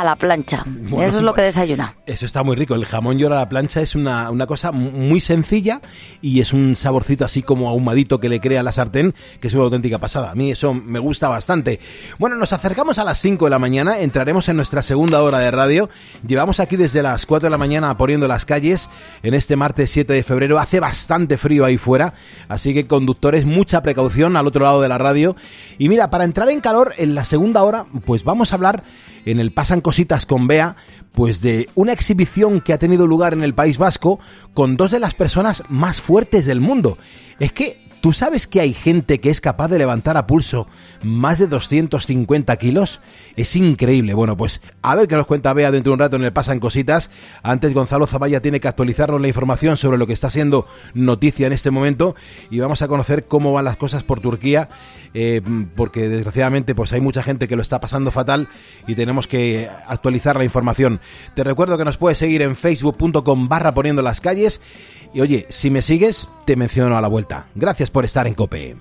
a la plancha. Bueno, Eso es lo que desayuna. Eso está muy rico. El jamón york a la plancha es una, una cosa mu- muy sencilla y es un saborcito así como ahumadito que le crea la sartén, que es una auténtica pasada. A mí eso me gusta bastante. Bueno, nos acercamos a las 5 de la mañana, entraremos en nuestra segunda hora de radio. Llevamos aquí desde las 4 de la mañana poniendo las calles en este martes 7 de febrero. Hace bastante frío ahí fuera, así que conductores, mucha precaución al otro lado de la radio. Y mira, para entrar en calor en la segunda hora, pues vamos a hablar en el Pasan Cositas con Bea, pues de una exhibición que ha tenido lugar en el País Vasco con dos de las personas más fuertes del mundo. Es que ¿Tú sabes que hay gente que es capaz de levantar a pulso más de 250 kilos? Es increíble. Bueno, pues a ver qué nos cuenta Bea dentro de un rato en el Pasan Cositas. Antes Gonzalo Zavalla tiene que actualizarnos la información sobre lo que está siendo noticia en este momento y vamos a conocer cómo van las cosas por Turquía, eh, porque desgraciadamente pues hay mucha gente que lo está pasando fatal y tenemos que actualizar la información. Te recuerdo que nos puedes seguir en facebook.com barra poniendo las calles y oye, si me sigues, te menciono a la vuelta. Gracias por estar en Cope.